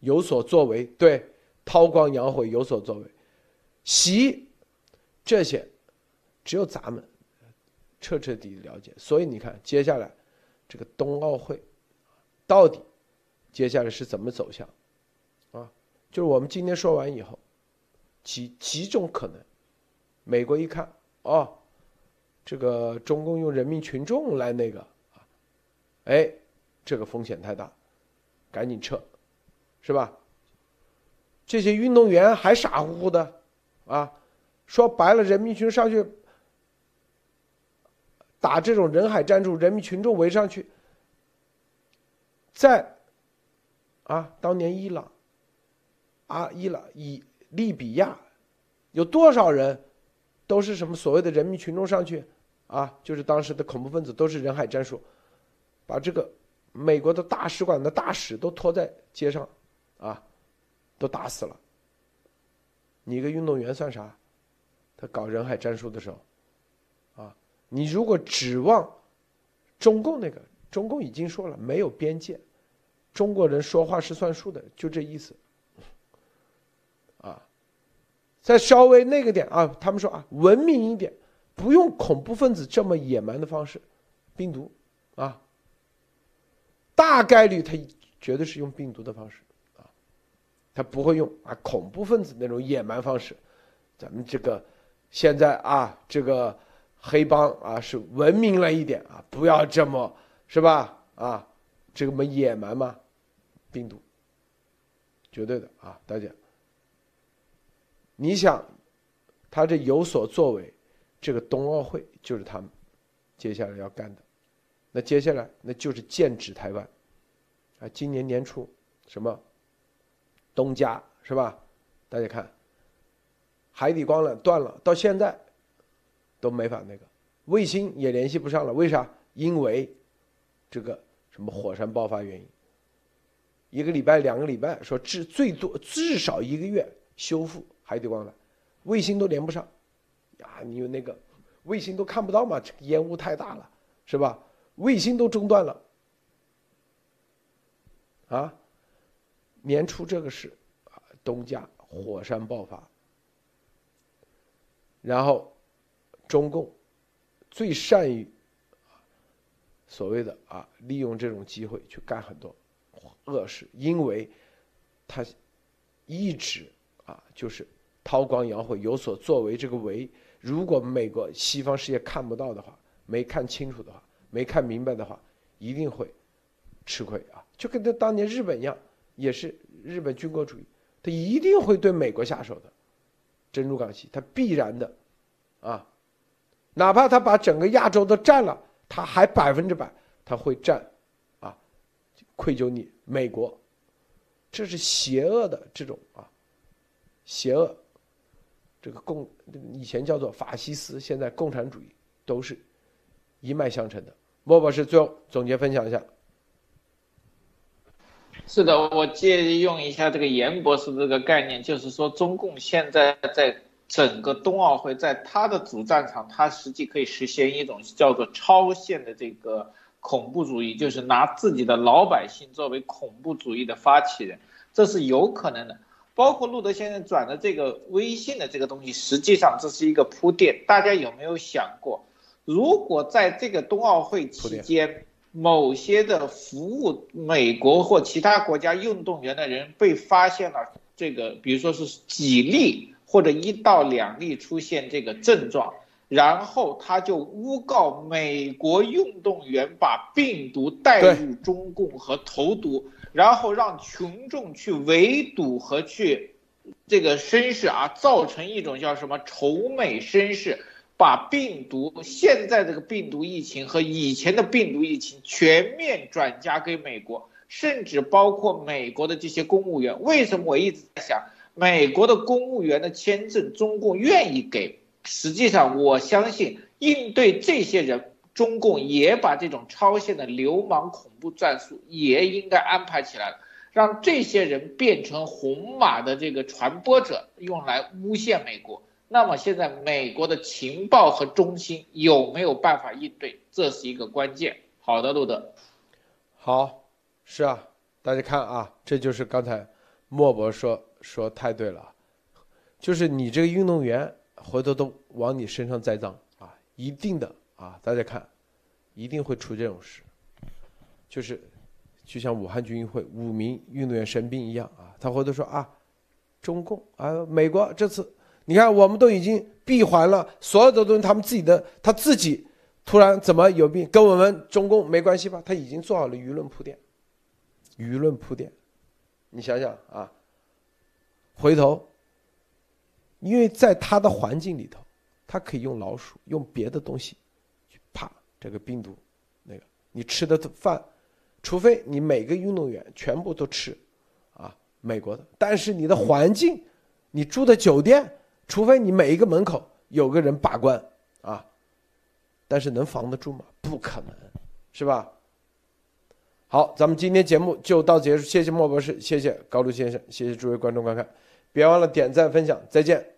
有所作为，对，韬光养晦有所作为，习这些，只有咱们彻彻底底了解。所以你看，接下来这个冬奥会到底接下来是怎么走向啊？就是我们今天说完以后，几几种可能。美国一看，哦，这个中共用人民群众来那个啊，哎，这个风险太大，赶紧撤。是吧？这些运动员还傻乎乎的，啊，说白了，人民群众上去打这种人海战术，人民群众围上去，在啊，当年伊朗，啊，伊朗以利比亚，有多少人都是什么所谓的人民群众上去，啊，就是当时的恐怖分子都是人海战术，把这个美国的大使馆的大使都拖在街上。啊，都打死了。你一个运动员算啥？他搞人海战术的时候，啊，你如果指望中共那个，中共已经说了没有边界，中国人说话是算数的，就这意思。啊，再稍微那个点啊，他们说啊，文明一点，不用恐怖分子这么野蛮的方式，病毒，啊，大概率他绝对是用病毒的方式。啊他不会用啊恐怖分子那种野蛮方式，咱们这个现在啊这个黑帮啊是文明了一点啊，不要这么是吧啊这么野蛮吗？病毒，绝对的啊大家，你想他这有所作为，这个冬奥会就是他们接下来要干的，那接下来那就是剑指台湾啊，今年年初什么？东家是吧？大家看，海底光缆断了，到现在都没法那个，卫星也联系不上了。为啥？因为这个什么火山爆发原因。一个礼拜、两个礼拜，说至最多至少一个月修复海底光缆，卫星都连不上。呀，你有那个卫星都看不到嘛？这个烟雾太大了，是吧？卫星都中断了，啊？年初这个是啊，东家火山爆发，然后中共最善于所谓的啊，利用这种机会去干很多恶事，因为他一直啊就是韬光养晦，有所作为。这个为，如果美国西方世界看不到的话，没看清楚的话，没看明白的话，一定会吃亏啊，就跟他当年日本一样。也是日本军国主义，他一定会对美国下手的，珍珠港系，他必然的，啊，哪怕他把整个亚洲都占了，他还百分之百他会占，啊，愧疚你美国，这是邪恶的这种啊，邪恶，这个共以前叫做法西斯，现在共产主义都是一脉相承的。莫博士最后总结分享一下。是的，我借用一下这个严博士这个概念，就是说中共现在在整个冬奥会，在他的主战场，他实际可以实现一种叫做超限的这个恐怖主义，就是拿自己的老百姓作为恐怖主义的发起人，这是有可能的。包括路德先生转的这个微信的这个东西，实际上这是一个铺垫。大家有没有想过，如果在这个冬奥会期间？某些的服务美国或其他国家运动员的人被发现了这个，比如说是几例或者一到两例出现这个症状，然后他就诬告美国运动员把病毒带入中共和投毒，然后让群众去围堵和去这个声势啊，造成一种叫什么仇美声势。把病毒现在这个病毒疫情和以前的病毒疫情全面转嫁给美国，甚至包括美国的这些公务员。为什么我一直在想，美国的公务员的签证中共愿意给？实际上，我相信应对这些人，中共也把这种超限的流氓恐怖战术也应该安排起来了，让这些人变成红马的这个传播者，用来诬陷美国。那么现在美国的情报和中心有没有办法应对？这是一个关键。好的，路德。好，是啊，大家看啊，这就是刚才莫博说说太对了，就是你这个运动员回头都往你身上栽赃啊，一定的啊，大家看，一定会出这种事，就是就像武汉军运会五名运动员生病一样啊，他回头说啊，中共啊，美国这次。你看，我们都已经闭环了，所有的东西，他们自己的，他自己突然怎么有病，跟我们中共没关系吧？他已经做好了舆论铺垫，舆论铺垫，你想想啊，回头，因为在他的环境里头，他可以用老鼠，用别的东西，这个病毒，那个你吃的饭，除非你每个运动员全部都吃，啊，美国的，但是你的环境，你住的酒店。除非你每一个门口有个人把关啊，但是能防得住吗？不可能，是吧？好，咱们今天节目就到结束，谢谢莫博士，谢谢高露先生，谢谢诸位观众观看，别忘了点赞分享，再见。